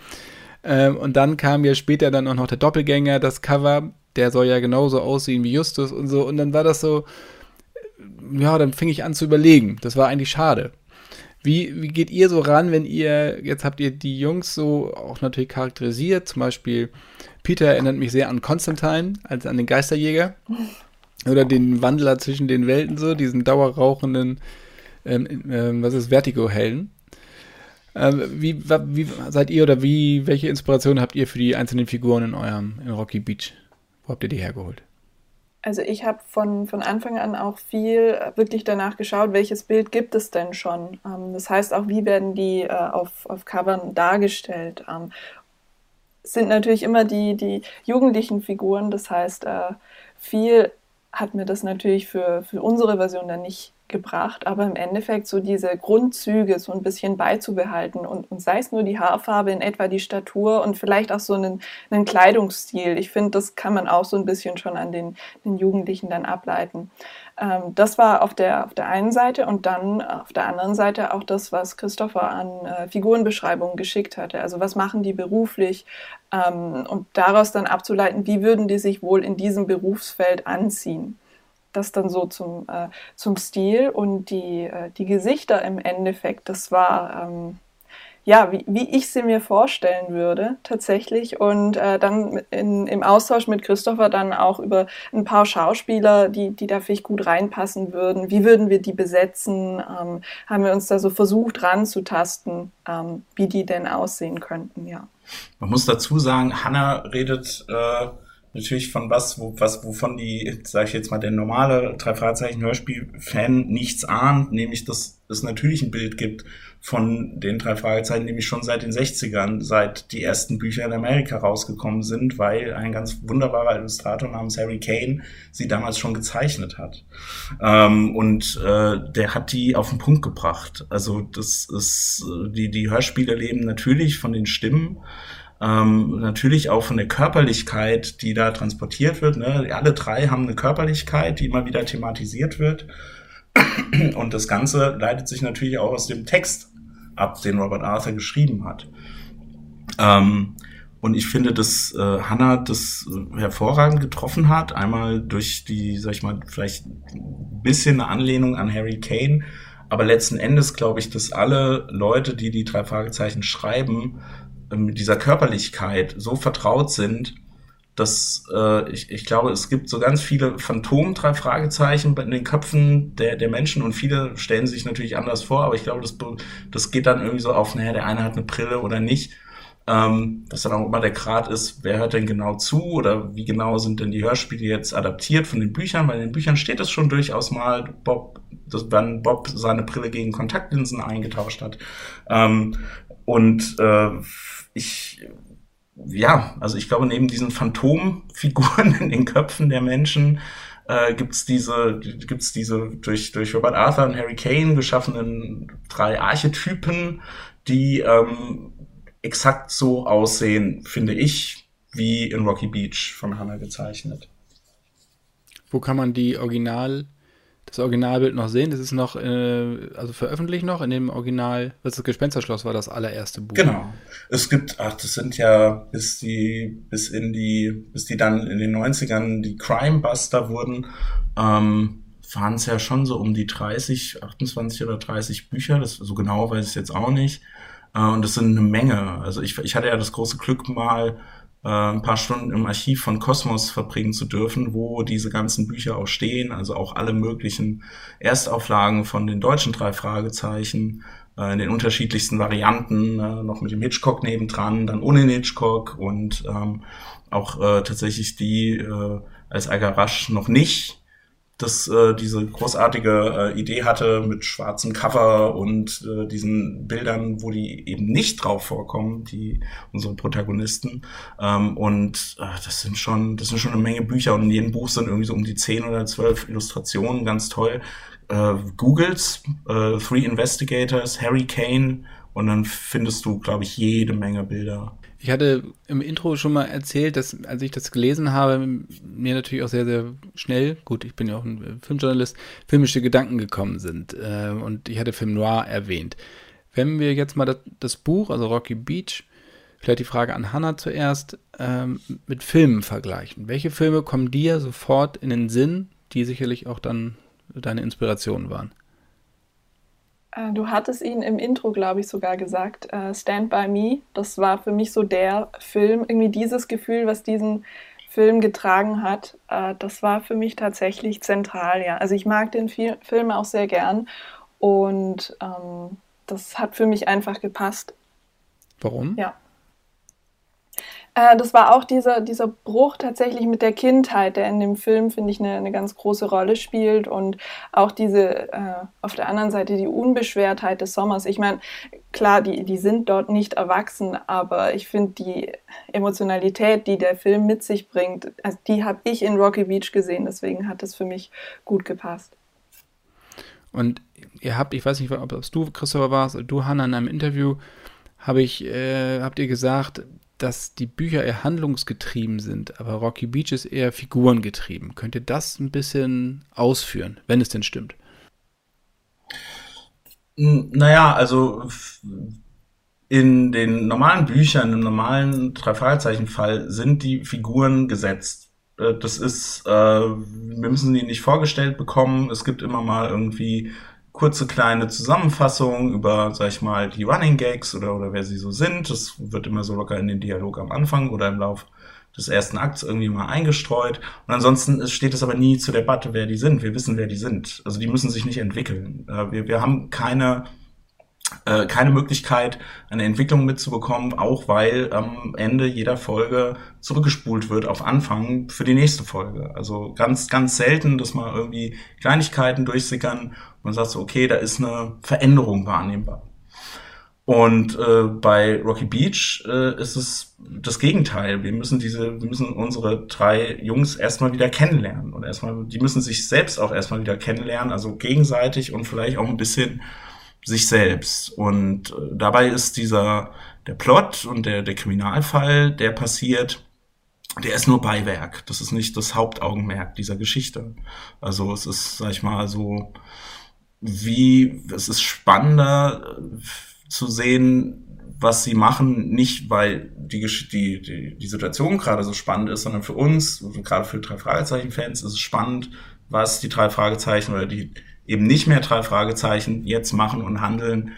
S2: Ähm, und dann kam ja später dann auch noch der Doppelgänger, das Cover. Der soll ja genauso aussehen wie Justus und so. Und dann war das so, ja, dann fing ich an zu überlegen. Das war eigentlich schade. Wie, wie geht ihr so ran, wenn ihr, jetzt habt ihr die Jungs so auch natürlich charakterisiert, zum Beispiel Peter erinnert mich sehr an Constantine, als an den Geisterjäger. Oder den Wandler zwischen den Welten so, diesen dauerrauchenden, ähm, ähm, was ist, Vertigo-Helden. Ähm, wie, wie seid ihr oder wie, welche Inspiration habt ihr für die einzelnen Figuren in eurem in Rocky Beach? Wo habt ihr die hergeholt?
S4: Also ich habe von, von Anfang an auch viel äh, wirklich danach geschaut, welches Bild gibt es denn schon. Ähm, das heißt auch, wie werden die äh, auf, auf Covern dargestellt. Ähm, sind natürlich immer die, die jugendlichen Figuren, das heißt, äh, viel hat mir das natürlich für, für unsere Version dann nicht gebracht, aber im Endeffekt so diese Grundzüge so ein bisschen beizubehalten und, und sei es nur die Haarfarbe, in etwa die Statur und vielleicht auch so einen, einen Kleidungsstil. Ich finde, das kann man auch so ein bisschen schon an den, den Jugendlichen dann ableiten. Ähm, das war auf der, auf der einen Seite und dann auf der anderen Seite auch das, was Christopher an äh, Figurenbeschreibungen geschickt hatte. Also was machen die beruflich ähm, und daraus dann abzuleiten, wie würden die sich wohl in diesem Berufsfeld anziehen das dann so zum, äh, zum Stil und die, äh, die Gesichter im Endeffekt, das war ähm, ja, wie, wie ich sie mir vorstellen würde, tatsächlich. Und äh, dann in, im Austausch mit Christopher dann auch über ein paar Schauspieler, die, die da vielleicht gut reinpassen würden. Wie würden wir die besetzen? Ähm, haben wir uns da so versucht ranzutasten, ähm, wie die denn aussehen könnten, ja.
S3: Man muss dazu sagen, Hannah redet äh, natürlich von was, wo, was, wovon die, sage ich jetzt mal, der normale drei Fragezeichen Hörspiel-Fan nichts ahnt, nämlich dass es natürlich ein Bild gibt von den drei Fragezeichen, nämlich schon seit den 60ern, seit die ersten Bücher in Amerika rausgekommen sind, weil ein ganz wunderbarer Illustrator namens Harry Kane sie damals schon gezeichnet hat. Ähm, und äh, der hat die auf den Punkt gebracht. Also das ist, die, die Hörspiele leben natürlich von den Stimmen, ähm, natürlich auch von der Körperlichkeit, die da transportiert wird. Ne? Alle drei haben eine Körperlichkeit, die immer wieder thematisiert wird. Und das Ganze leitet sich natürlich auch aus dem Text ab, den Robert Arthur geschrieben hat. Ähm, und ich finde, dass äh, Hannah das hervorragend getroffen hat. Einmal durch die, sag ich mal, vielleicht ein bisschen eine Anlehnung an Harry Kane. Aber letzten Endes glaube ich, dass alle Leute, die die drei Fragezeichen schreiben, mit dieser Körperlichkeit so vertraut sind, dass äh, ich, ich glaube, es gibt so ganz viele Phantom, drei Fragezeichen in den Köpfen der, der Menschen und viele stellen sich natürlich anders vor, aber ich glaube, das, das geht dann irgendwie so auf, naja, der eine hat eine Brille oder nicht. Ähm, was dann auch immer der Grad ist, wer hört denn genau zu oder wie genau sind denn die Hörspiele jetzt adaptiert von den Büchern? Weil in den Büchern steht es schon durchaus mal, Bob, dass, wenn Bob seine Brille gegen Kontaktlinsen eingetauscht hat. Ähm, und äh, ich, ja, also ich glaube, neben diesen Phantomfiguren in den Köpfen der Menschen äh, gibt's diese, gibt's diese durch, durch Robert Arthur und Harry Kane geschaffenen drei Archetypen, die ähm, exakt so aussehen, finde ich, wie in Rocky Beach von Hannah gezeichnet.
S2: Wo kann man die Original das Originalbild noch sehen. Das ist noch, äh, also veröffentlicht noch in dem Original, das Gespensterschloss war, das allererste Buch.
S3: Genau. Es gibt, ach, das sind ja bis die, bis in die, bis die dann in den 90ern die Crime Buster wurden, ähm, waren es ja schon so um die 30, 28 oder 30 Bücher. Das, so genau weiß ich jetzt auch nicht. Äh, und das sind eine Menge. Also ich, ich hatte ja das große Glück mal, äh, ein paar Stunden im Archiv von Kosmos verbringen zu dürfen, wo diese ganzen Bücher auch stehen, also auch alle möglichen Erstauflagen von den deutschen drei Fragezeichen äh, in den unterschiedlichsten Varianten, äh, noch mit dem Hitchcock nebendran, dann ohne den Hitchcock und ähm, auch äh, tatsächlich die äh, als Algarasch noch nicht das äh, diese großartige äh, Idee hatte mit schwarzem Cover und äh, diesen Bildern, wo die eben nicht drauf vorkommen, die unsere Protagonisten. Ähm, und äh, das sind schon, das sind schon eine Menge Bücher und in jedem Buch sind irgendwie so um die zehn oder zwölf Illustrationen, ganz toll. Äh, Googles, äh, Three Investigators, Harry Kane Und dann findest du, glaube ich, jede Menge Bilder.
S2: Ich hatte im Intro schon mal erzählt, dass als ich das gelesen habe, mir natürlich auch sehr, sehr schnell, gut, ich bin ja auch ein Filmjournalist, filmische Gedanken gekommen sind. Äh, und ich hatte Film Noir erwähnt. Wenn wir jetzt mal das, das Buch, also Rocky Beach, vielleicht die Frage an Hannah zuerst, ähm, mit Filmen vergleichen. Welche Filme kommen dir sofort in den Sinn, die sicherlich auch dann deine Inspiration waren?
S4: Äh, du hattest ihn im Intro, glaube ich, sogar gesagt, äh, Stand By Me. Das war für mich so der Film, irgendwie dieses Gefühl, was diesen Film getragen hat, äh, das war für mich tatsächlich zentral, ja. Also ich mag den Film auch sehr gern und ähm, das hat für mich einfach gepasst.
S2: Warum?
S4: Ja. Äh, das war auch dieser, dieser Bruch tatsächlich mit der Kindheit, der in dem Film, finde ich, eine, eine ganz große Rolle spielt und auch diese, äh, auf der anderen Seite die Unbeschwertheit des Sommers. Ich meine, klar, die, die sind dort nicht erwachsen, aber ich finde die Emotionalität, die der Film mit sich bringt, also die habe ich in Rocky Beach gesehen, deswegen hat es für mich gut gepasst.
S2: Und ihr habt, ich weiß nicht, ob es du, Christopher, warst, du, Hannah, in einem Interview, habe ich, äh, habt ihr gesagt, dass die Bücher eher handlungsgetrieben sind, aber Rocky Beach ist eher figurengetrieben. Könnt ihr das ein bisschen ausführen, wenn es denn stimmt?
S3: Naja, also in den normalen Büchern, im normalen Drei-Fragezeichen-Fall sind die Figuren gesetzt. Äh, das ist, äh, wir müssen die nicht vorgestellt bekommen. Es gibt immer mal irgendwie kurze kleine Zusammenfassung über, sag ich mal, die Running Gags oder, oder wer sie so sind. Das wird immer so locker in den Dialog am Anfang oder im Lauf des ersten Akts irgendwie mal eingestreut. Und ansonsten steht es aber nie zur Debatte, wer die sind. Wir wissen, wer die sind. Also die müssen sich nicht entwickeln. Äh, wir, wir haben keine äh, keine Möglichkeit, eine Entwicklung mitzubekommen, auch weil am Ende jeder Folge zurückgespult wird auf Anfang für die nächste Folge. Also ganz, ganz selten, dass mal irgendwie Kleinigkeiten durchsickern und man sagt so, okay, da ist eine Veränderung wahrnehmbar. Und äh, bei Rocky Beach äh, ist es das Gegenteil. Wir müssen diese, wir müssen unsere drei Jungs erstmal wieder kennenlernen und erstmal, die müssen sich selbst auch erstmal wieder kennenlernen, also gegenseitig und vielleicht auch ein bisschen sich selbst. Und äh, dabei ist dieser, der Plot und der, der Kriminalfall, der passiert, der ist nur Beiwerk. Das ist nicht das Hauptaugenmerk dieser Geschichte. Also es ist, sag ich mal, so wie, es ist spannender äh, zu sehen, was sie machen, nicht weil die, die, die, die Situation gerade so spannend ist, sondern für uns, gerade für drei Fragezeichen-Fans, ist es spannend, was die drei Fragezeichen oder die, eben nicht mehr drei Fragezeichen jetzt machen und handeln,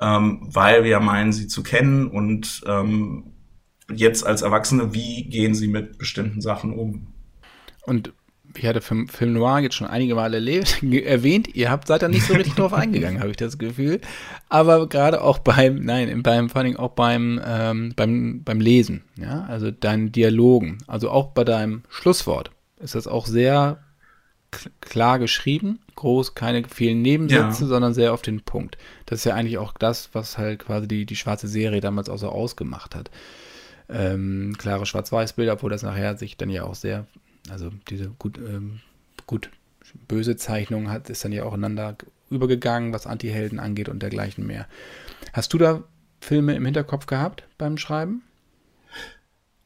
S3: ähm, weil wir meinen, sie zu kennen und ähm, jetzt als Erwachsene, wie gehen sie mit bestimmten Sachen um?
S2: Und ich hatte Film, Film Noir jetzt schon einige Male erlebt, erwähnt, ihr habt seid da nicht so richtig drauf eingegangen, habe ich das Gefühl. Aber gerade auch beim, nein, beim, vor allem auch beim, ähm, beim, beim Lesen, ja, also deinen Dialogen, also auch bei deinem Schlusswort ist das auch sehr klar geschrieben, groß, keine vielen Nebensätze, ja. sondern sehr auf den Punkt. Das ist ja eigentlich auch das, was halt quasi die, die schwarze Serie damals auch so ausgemacht hat. Ähm, klare Schwarz-Weiß-Bilder, obwohl das nachher sich dann ja auch sehr, also diese gut, ähm, gut böse Zeichnung hat, ist dann ja auch einander übergegangen, was Anti-Helden angeht und dergleichen mehr. Hast du da Filme im Hinterkopf gehabt beim Schreiben?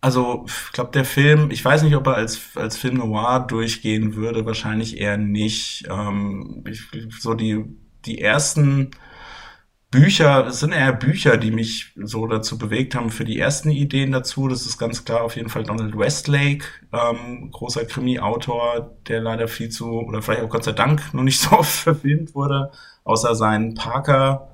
S3: Also, ich glaube, der Film, ich weiß nicht, ob er als, als Film noir durchgehen würde, wahrscheinlich eher nicht. Ähm, ich, so die, die ersten Bücher, es sind eher Bücher, die mich so dazu bewegt haben für die ersten Ideen dazu. Das ist ganz klar auf jeden Fall Donald Westlake, ähm, großer Krimi-Autor, der leider viel zu, oder vielleicht auch Gott sei Dank noch nicht so oft verfilmt wurde, außer seinen Parker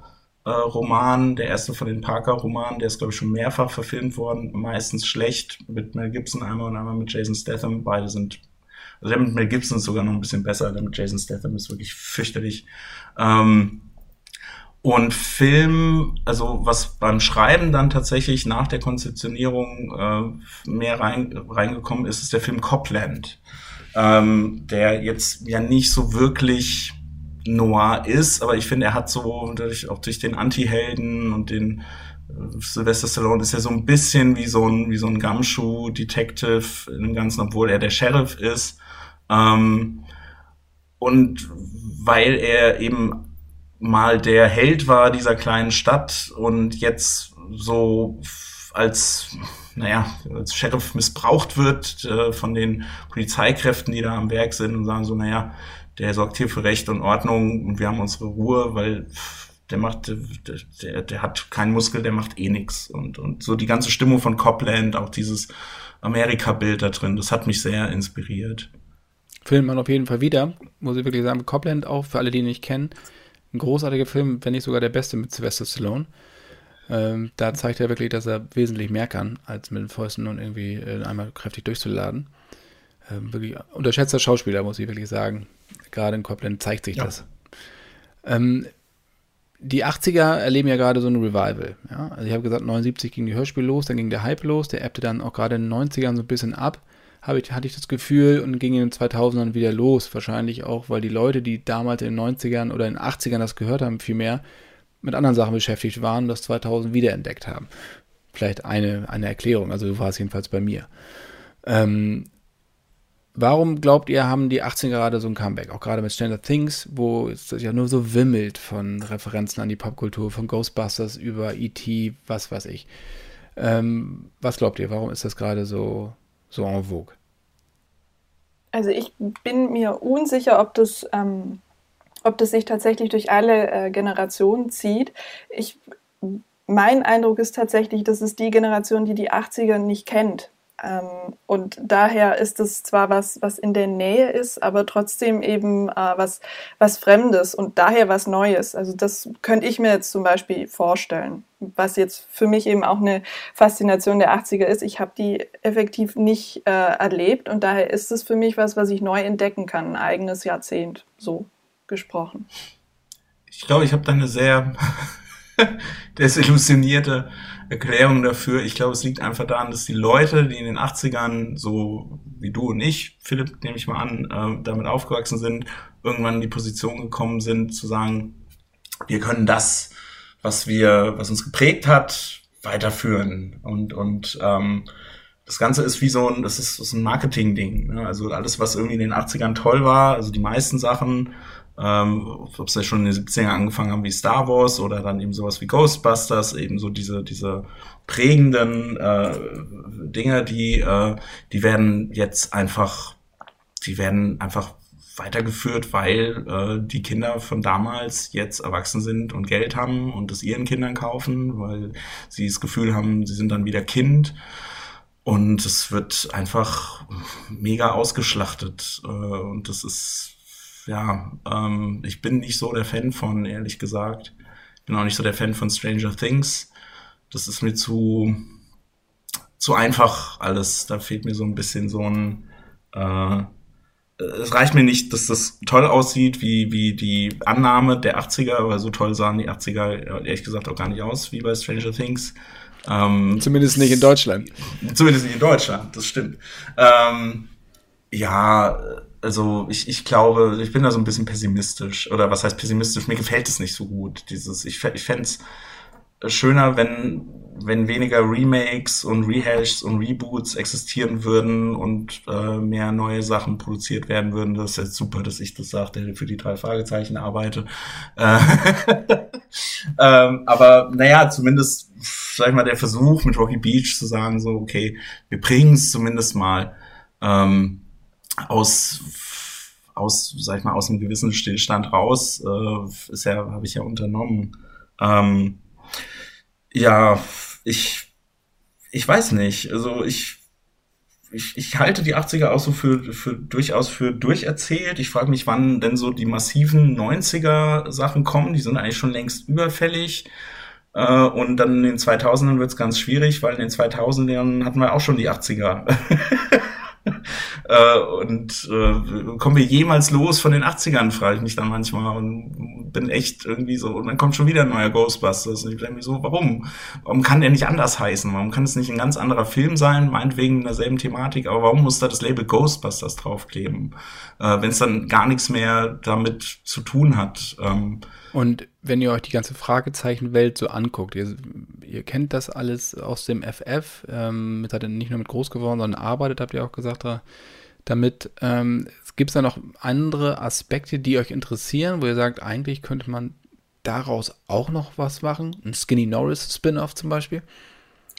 S3: äh, Roman, der erste von den Parker-Romanen, der ist, glaube ich, schon mehrfach verfilmt worden, meistens schlecht, mit Mel Gibson einmal und einmal mit Jason Statham. Beide sind, also der mit Mel Gibson ist sogar noch ein bisschen besser, der mit Jason Statham ist wirklich fürchterlich. Ähm, und Film, also was beim Schreiben dann tatsächlich nach der Konzeptionierung äh, mehr rein, reingekommen ist, ist der Film Copland, ähm, der jetzt ja nicht so wirklich noir ist, aber ich finde, er hat so, durch, auch durch den Anti-Helden und den äh, Sylvester Stallone ist ja so ein bisschen wie so ein, wie so ein Gumshoe-Detective im Ganzen, obwohl er der Sheriff ist. Ähm, und weil er eben mal der Held war dieser kleinen Stadt und jetzt so als, naja, als Sheriff missbraucht wird äh, von den Polizeikräften, die da am Werk sind und sagen so, naja, der sorgt hier für Recht und Ordnung und wir haben unsere Ruhe, weil der macht, der, der, hat keinen Muskel, der macht eh nix. Und, und so die ganze Stimmung von Copland, auch dieses Amerika-Bild da drin, das hat mich sehr inspiriert.
S2: Findet man auf jeden Fall wieder, muss ich wirklich sagen. Copland auch, für alle, die ihn nicht kennen, ein großartiger Film, wenn nicht sogar der beste mit Sylvester Stallone. Ähm, da zeigt er wirklich, dass er wesentlich mehr kann, als mit den Fäusten und irgendwie äh, einmal kräftig durchzuladen. Ähm, wirklich unterschätzter Schauspieler, muss ich wirklich sagen. Gerade in Copland zeigt sich ja. das. Ähm, die 80er erleben ja gerade so ein Revival. Ja? Also ich habe gesagt, 79 ging die Hörspiel los, dann ging der Hype los, der ebbte dann auch gerade in den 90ern so ein bisschen ab, habe ich, hatte ich das Gefühl und ging in den 2000ern wieder los. Wahrscheinlich auch, weil die Leute, die damals in den 90ern oder in den 80ern das gehört haben, viel mehr mit anderen Sachen beschäftigt waren und das 2000 wiederentdeckt haben. Vielleicht eine, eine Erklärung, also so war es jedenfalls bei mir. Ähm, Warum glaubt ihr, haben die 18 gerade so ein Comeback? Auch gerade mit Stranger Things, wo es ja nur so wimmelt von Referenzen an die Popkultur, von Ghostbusters über E.T., was weiß ich. Ähm, was glaubt ihr, warum ist das gerade so, so en vogue?
S4: Also ich bin mir unsicher, ob das, ähm, ob das sich tatsächlich durch alle äh, Generationen zieht. Ich, mein Eindruck ist tatsächlich, dass es die Generation, die die 80er nicht kennt. Ähm, und daher ist es zwar was, was in der Nähe ist, aber trotzdem eben äh, was, was Fremdes und daher was Neues. Also das könnte ich mir jetzt zum Beispiel vorstellen, was jetzt für mich eben auch eine Faszination der 80er ist. Ich habe die effektiv nicht äh, erlebt und daher ist es für mich was, was ich neu entdecken kann, ein eigenes Jahrzehnt, so gesprochen.
S3: Ich glaube, ich habe da eine sehr desillusionierte Erklärung dafür. Ich glaube, es liegt einfach daran, dass die Leute, die in den 80ern, so wie du und ich, Philipp, nehme ich mal an, äh, damit aufgewachsen sind, irgendwann in die Position gekommen sind, zu sagen, wir können das, was wir, was uns geprägt hat, weiterführen. Und, und ähm, das Ganze ist wie so ein, das ist, ist ein Marketing-Ding. Ne? Also alles, was irgendwie in den 80ern toll war, also die meisten Sachen, ähm, ob ja schon in den 70ern angefangen haben wie Star Wars oder dann eben sowas wie Ghostbusters, eben so diese, diese prägenden äh, Dinge, die, äh, die werden jetzt einfach, die werden einfach weitergeführt, weil äh, die Kinder von damals jetzt erwachsen sind und Geld haben und es ihren Kindern kaufen, weil sie das Gefühl haben, sie sind dann wieder Kind. Und es wird einfach mega ausgeschlachtet. Äh, und das ist ja, ähm, ich bin nicht so der Fan von, ehrlich gesagt. Bin auch nicht so der Fan von Stranger Things. Das ist mir zu, zu einfach alles. Da fehlt mir so ein bisschen so ein, äh, es reicht mir nicht, dass das toll aussieht, wie, wie die Annahme der 80er, aber so toll sahen die 80er ehrlich gesagt auch gar nicht aus, wie bei Stranger Things.
S2: Ähm, zumindest nicht in Deutschland.
S3: Zumindest nicht in Deutschland, das stimmt. Ähm, ja, also ich, ich glaube, ich bin da so ein bisschen pessimistisch. Oder was heißt pessimistisch? Mir gefällt es nicht so gut. Dieses, ich, ich fände es schöner, wenn, wenn weniger Remakes und Rehashs und Reboots existieren würden und äh, mehr neue Sachen produziert werden würden. Das ist jetzt super, dass ich das sage, der für die drei Fragezeichen arbeite. Äh, ähm, aber naja, zumindest, sag ich mal, der Versuch mit Rocky Beach zu sagen, so, okay, wir bringen es zumindest mal. Ähm, aus aus, sag ich mal, aus einem gewissen Stillstand raus, äh, ist ja, habe ich ja unternommen. Ähm, ja, ich, ich weiß nicht. Also ich, ich, ich halte die 80er auch so für, für durchaus für durcherzählt. Ich frage mich, wann denn so die massiven 90er Sachen kommen. Die sind eigentlich schon längst überfällig. Äh, und dann in den 2000ern wird es ganz schwierig, weil in den 2000ern hatten wir auch schon die 80er. äh, und äh, kommen wir jemals los von den 80ern, frage ich mich dann manchmal und bin echt irgendwie so, und dann kommt schon wieder ein neuer Ghostbusters. Und ich denke mir so, warum? Warum kann der nicht anders heißen? Warum kann es nicht ein ganz anderer Film sein, meinetwegen in derselben Thematik, aber warum muss da das Label Ghostbusters draufkleben, äh, wenn es dann gar nichts mehr damit zu tun hat? Ähm,
S2: und wenn ihr euch die ganze Fragezeichenwelt so anguckt, ihr, ihr kennt das alles aus dem FF, ähm, seid ihr nicht nur mit groß geworden, sondern arbeitet, habt ihr auch gesagt, damit. Ähm, Gibt es da noch andere Aspekte, die euch interessieren, wo ihr sagt, eigentlich könnte man daraus auch noch was machen? Ein Skinny Norris Spin-off zum Beispiel?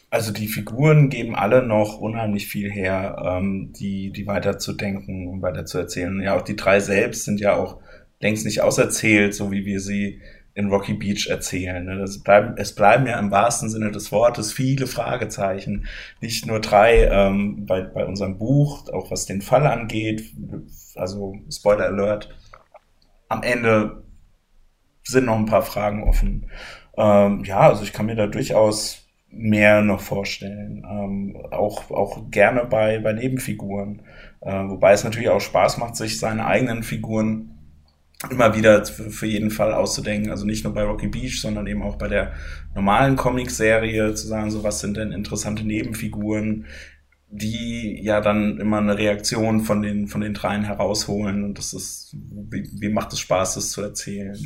S3: Also die Figuren geben alle noch unheimlich viel her, ähm, die, die weiterzudenken und weiterzuerzählen. Ja, auch die drei selbst sind ja auch längst nicht auserzählt, so wie wir sie in Rocky Beach erzählen. Ne? Das bleiben, es bleiben ja im wahrsten Sinne des Wortes viele Fragezeichen, nicht nur drei ähm, bei, bei unserem Buch, auch was den Fall angeht. Also Spoiler Alert. Am Ende sind noch ein paar Fragen offen. Ähm, ja, also ich kann mir da durchaus mehr noch vorstellen. Ähm, auch, auch gerne bei, bei Nebenfiguren. Äh, wobei es natürlich auch Spaß macht, sich seine eigenen Figuren immer wieder für jeden Fall auszudenken. Also nicht nur bei Rocky Beach, sondern eben auch bei der normalen Comic-Serie zu sagen, so was sind denn interessante Nebenfiguren, die ja dann immer eine Reaktion von den, von den dreien herausholen. Und das ist, wie, wie macht es Spaß, das zu erzählen?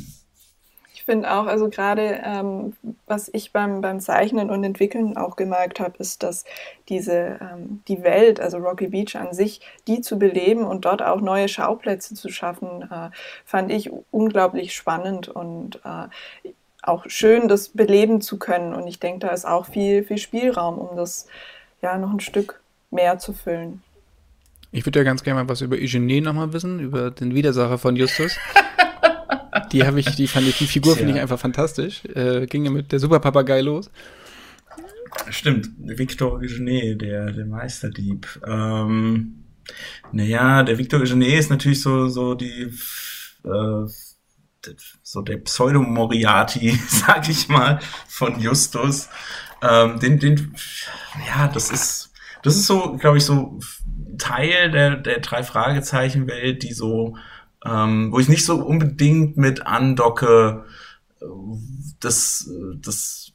S4: Ich finde auch, also gerade ähm, was ich beim, beim Zeichnen und Entwickeln auch gemerkt habe, ist, dass diese ähm, die Welt, also Rocky Beach an sich, die zu beleben und dort auch neue Schauplätze zu schaffen, äh, fand ich unglaublich spannend und äh, auch schön, das beleben zu können. Und ich denke, da ist auch viel, viel Spielraum, um das ja noch ein Stück mehr zu füllen.
S2: Ich würde ja ganz gerne mal was über Eugenie nochmal wissen, über den Widersacher von Justus. Die habe ich, die fand ich, die Figur finde ich einfach fantastisch. Äh, ging ja mit der Superpapagei los.
S3: Stimmt, Victor Eugenie, der, der Meisterdieb. Ähm, naja, der Victor Eugenie ist natürlich so, so die, äh, so der Pseudo-Moriarty, sag ich mal, von Justus. Ähm, den, den, ja, das ist, das ist so, glaube ich, so Teil der, der drei Fragezeichen-Welt, die so ähm, wo ich nicht so unbedingt mit andocke, das, das,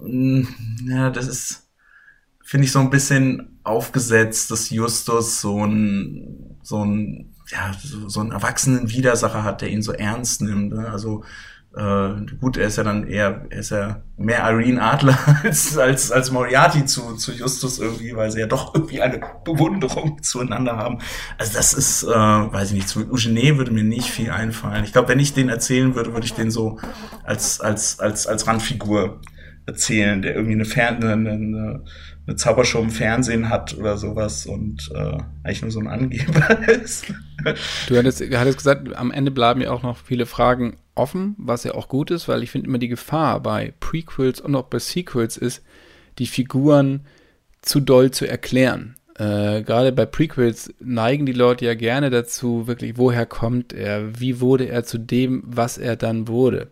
S3: mm, ja, das ist, finde ich so ein bisschen aufgesetzt, dass Justus so ein, so ein, ja, so, so einen erwachsenen Widersacher hat, der ihn so ernst nimmt. Ne? Also äh, gut, er ist ja dann eher, er ist ja mehr Irene Adler als, als, als Moriarty zu, zu Justus irgendwie, weil sie ja doch irgendwie eine Bewunderung zueinander haben. Also das ist, äh, weiß ich nicht, zu Eugene würde mir nicht viel einfallen. Ich glaube, wenn ich den erzählen würde, würde ich den so als, als, als, als Randfigur erzählen, der irgendwie eine, Fern eine, eine, eine Zaubershow im Fernsehen hat oder sowas und äh, eigentlich nur so ein Angeber ist.
S2: Du hattest, hattest gesagt, am Ende bleiben ja auch noch viele Fragen offen, was ja auch gut ist, weil ich finde immer die Gefahr bei Prequels und auch bei Sequels ist, die Figuren zu doll zu erklären. Äh, Gerade bei Prequels neigen die Leute ja gerne dazu, wirklich, woher kommt er, wie wurde er zu dem, was er dann wurde.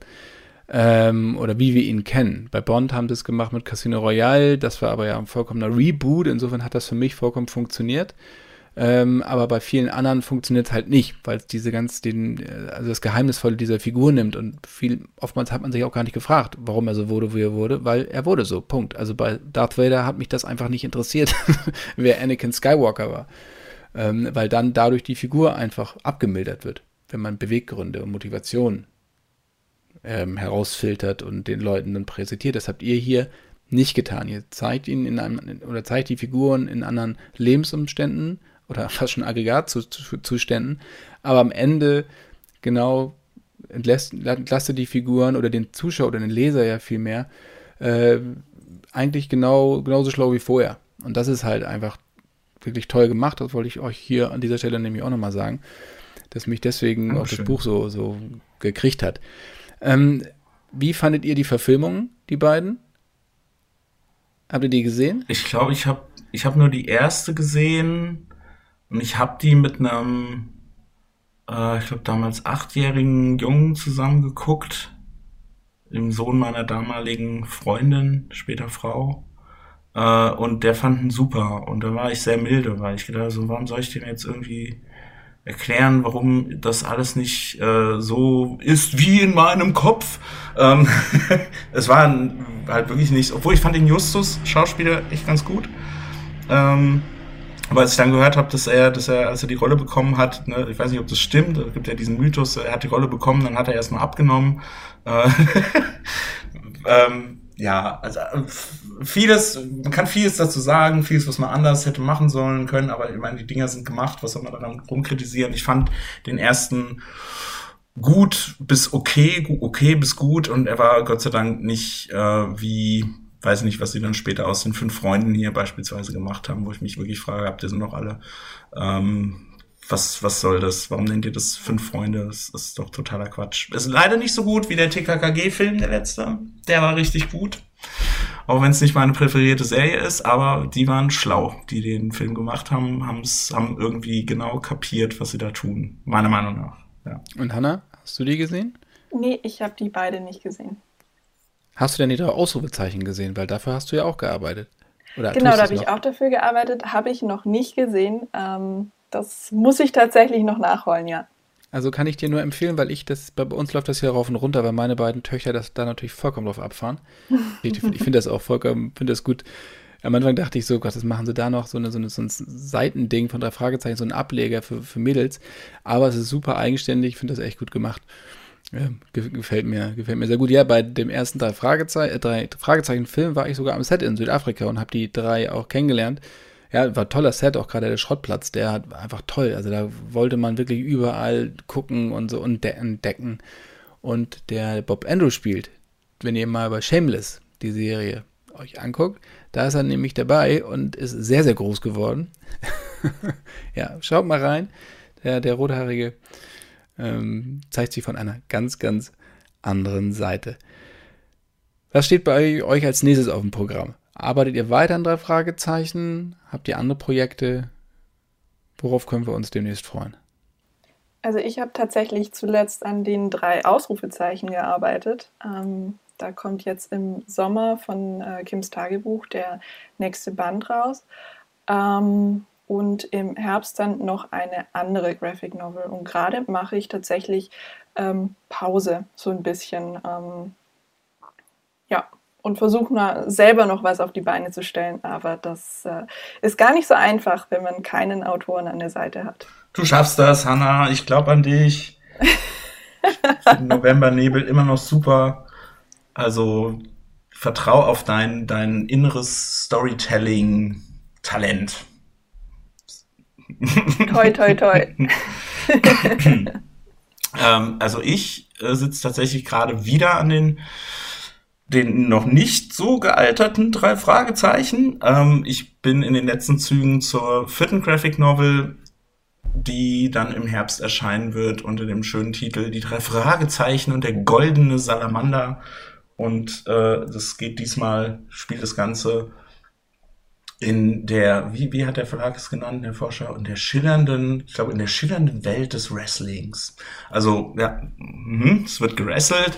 S2: Ähm, oder wie wir ihn kennen. Bei Bond haben sie es gemacht mit Casino Royale, das war aber ja ein vollkommener Reboot, insofern hat das für mich vollkommen funktioniert. Ähm, aber bei vielen anderen funktioniert es halt nicht, weil es diese ganz, den, äh, also das Geheimnisvolle dieser Figur nimmt und viel, oftmals hat man sich auch gar nicht gefragt, warum er so wurde, wie er wurde, weil er wurde so, Punkt. Also bei Darth Vader hat mich das einfach nicht interessiert, wer Anakin Skywalker war. Ähm, weil dann dadurch die Figur einfach abgemildert wird, wenn man Beweggründe und Motivationen ähm, herausfiltert und den Leuten dann präsentiert. Das habt ihr hier nicht getan. Ihr zeigt ihn in einem, oder zeigt die Figuren in anderen Lebensumständen oder fast schon Aggregatzuständen, aber am Ende genau entlässt, entlastet die Figuren oder den Zuschauer oder den Leser ja viel mehr äh, eigentlich genau genauso schlau wie vorher. Und das ist halt einfach wirklich toll gemacht. Das wollte ich euch hier an dieser Stelle nämlich auch nochmal sagen, dass mich deswegen oh, auch schön. das Buch so, so gekriegt hat. Ähm, wie fandet ihr die Verfilmungen, die beiden? Habt ihr die gesehen?
S3: Ich glaube, ich habe ich hab nur die erste gesehen. Und ich habe die mit einem, äh, ich glaube damals achtjährigen Jungen zusammen geguckt, dem Sohn meiner damaligen Freundin, später Frau. Äh, und der fand ihn super. Und da war ich sehr milde, weil ich gedacht so, warum soll ich den jetzt irgendwie erklären, warum das alles nicht äh, so ist wie in meinem Kopf. Ähm, es war halt wirklich nicht, obwohl ich fand den Justus Schauspieler echt ganz gut. Ähm, aber als ich dann gehört habe, dass er, dass er, als er die Rolle bekommen hat, ne, ich weiß nicht, ob das stimmt, es gibt ja diesen Mythos, er hat die Rolle bekommen, dann hat er erstmal abgenommen. Äh, ähm, ja, also vieles, man kann vieles dazu sagen, vieles, was man anders hätte machen sollen können, aber ich meine, die Dinger sind gemacht, was soll man daran rumkritisieren? Ich fand den ersten gut bis okay, okay bis gut und er war Gott sei Dank nicht äh, wie, weiß nicht, was sie dann später aus den fünf Freunden hier beispielsweise gemacht haben, wo ich mich wirklich frage, habt ihr sie noch alle? Ähm, was, was soll das? Warum nennt ihr das fünf Freunde? Das ist doch totaler Quatsch. Ist leider nicht so gut wie der TKKG-Film, der letzte. Der war richtig gut. Auch wenn es nicht meine präferierte Serie ist, aber die waren schlau, die den Film gemacht haben, haben's, haben irgendwie genau kapiert, was sie da tun. Meiner Meinung nach. Ja.
S2: Und Hannah, hast du die gesehen?
S4: Nee, ich habe die beide nicht gesehen.
S2: Hast du denn die drei Ausrufezeichen gesehen? Weil dafür hast du ja auch gearbeitet.
S4: Oder genau, da habe ich auch dafür gearbeitet, habe ich noch nicht gesehen. Ähm, das muss ich tatsächlich noch nachholen, ja.
S2: Also kann ich dir nur empfehlen, weil ich das, bei uns läuft das hier rauf und runter, weil meine beiden Töchter das da natürlich vollkommen drauf abfahren. Ich, ich finde das auch vollkommen, finde das gut. Am Anfang dachte ich so, Gott, das machen sie da noch so, eine, so, eine, so ein Seitending von drei Fragezeichen, so ein Ableger für, für Mädels. Aber es ist super eigenständig, ich finde das echt gut gemacht. Ja, gefällt mir, gefällt mir sehr gut. Ja, bei dem ersten drei Fragezeichen, äh, drei Fragezeichen Film war ich sogar am Set in Südafrika und habe die drei auch kennengelernt ja, war toller Set, auch gerade der Schrottplatz, der hat einfach toll. Also da wollte man wirklich überall gucken und so und entdecken. Und der Bob Andrew spielt, wenn ihr mal bei Shameless die Serie euch anguckt, da ist er nämlich dabei und ist sehr, sehr groß geworden. ja, schaut mal rein. Der, der Rothaarige ähm, zeigt sich von einer ganz, ganz anderen Seite. Was steht bei euch als nächstes auf dem Programm? Arbeitet ihr weiter an drei Fragezeichen? Habt ihr andere Projekte? Worauf können wir uns demnächst freuen?
S4: Also ich habe tatsächlich zuletzt an den drei Ausrufezeichen gearbeitet. Ähm, da kommt jetzt im Sommer von äh, Kims Tagebuch der nächste Band raus. Ähm, und im Herbst dann noch eine andere Graphic Novel. Und gerade mache ich tatsächlich ähm, Pause so ein bisschen. Ähm, ja, und versuche mal selber noch was auf die Beine zu stellen. Aber das äh, ist gar nicht so einfach, wenn man keinen Autoren an der Seite hat.
S3: Du schaffst das, Hanna. Ich glaube an dich. Novembernebel immer noch super. Also vertrau auf dein, dein inneres Storytelling-Talent.
S4: Toi, toi, toi.
S3: ähm, also ich äh, sitze tatsächlich gerade wieder an den den noch nicht so gealterten drei Fragezeichen. Ähm, ich bin in den letzten Zügen zur vierten Graphic Novel, die dann im Herbst erscheinen wird unter dem schönen Titel Die drei Fragezeichen und der goldene Salamander. Und äh, das geht diesmal, spielt das Ganze in der, wie, wie hat der Verlag es genannt, der Forscher, in der schillernden, ich glaube, in der schillernden Welt des Wrestlings. Also, ja, mh, es wird gerasselt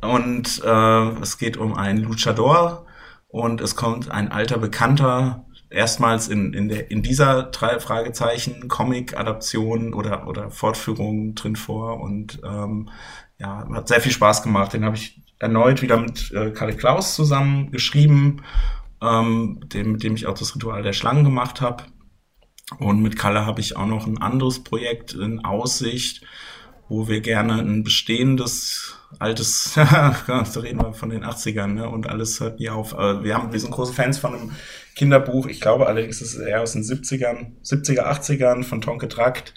S3: und äh, es geht um einen Luchador und es kommt ein alter Bekannter erstmals in, in, der, in dieser drei Fragezeichen Comic-Adaption oder, oder Fortführung drin vor und ähm, ja, hat sehr viel Spaß gemacht. Den habe ich erneut wieder mit äh, Kalle Klaus zusammen geschrieben, ähm, dem, mit dem ich auch das Ritual der Schlangen gemacht habe. Und mit Kalle habe ich auch noch ein anderes Projekt in Aussicht, wo wir gerne ein bestehendes altes, da reden wir von den 80ern, ne? Und alles hört nie auf. Wir haben, wir sind große Fans von einem Kinderbuch. Ich glaube allerdings ist eher aus den 70ern, 70er, 80ern von Tonke Trakt.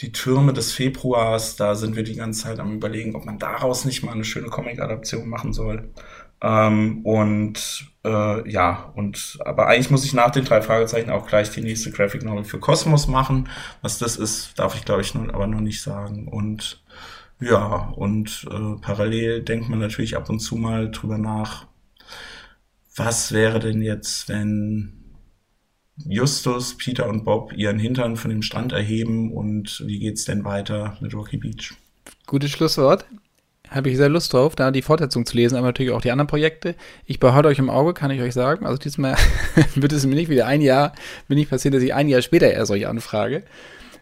S3: Die Türme des Februars, da sind wir die ganze Zeit am überlegen, ob man daraus nicht mal eine schöne Comic-Adaption machen soll. Ähm, und äh, ja, und aber eigentlich muss ich nach den drei Fragezeichen auch gleich die nächste Graphic Novel für Kosmos machen. Was das ist, darf ich glaube ich nun aber noch nicht sagen. Und ja, und äh, parallel denkt man natürlich ab und zu mal drüber nach, was wäre denn jetzt, wenn Justus, Peter und Bob ihren Hintern von dem Strand erheben und wie geht's denn weiter mit Rocky Beach?
S2: Gutes Schlusswort. Habe ich sehr Lust drauf, da die Fortsetzung zu lesen, aber natürlich auch die anderen Projekte. Ich behalte euch im Auge, kann ich euch sagen. Also diesmal wird es mir nicht wieder ein Jahr, bin nicht passiert, dass ich ein Jahr später erst euch anfrage,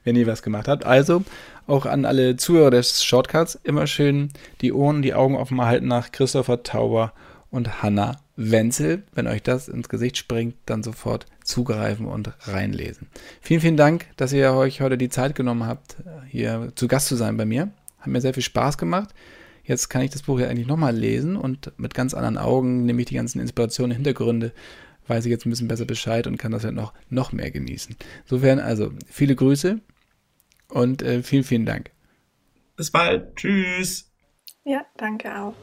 S2: wenn ihr was gemacht habt. Also auch an alle Zuhörer des Shortcuts immer schön die Ohren, die Augen offen halten nach Christopher Tauber und Hannah Wenzel. Wenn euch das ins Gesicht springt, dann sofort zugreifen und reinlesen. Vielen, vielen Dank, dass ihr euch heute die Zeit genommen habt, hier zu Gast zu sein bei mir. Hat mir sehr viel Spaß gemacht. Jetzt kann ich das Buch ja eigentlich nochmal lesen und mit ganz anderen Augen nehme ich die ganzen Inspirationen, Hintergründe, weiß ich jetzt ein bisschen besser Bescheid und kann das halt noch, noch mehr genießen. Insofern also viele Grüße und äh, vielen, vielen Dank.
S3: Bis bald. Tschüss.
S4: Ja, danke auch.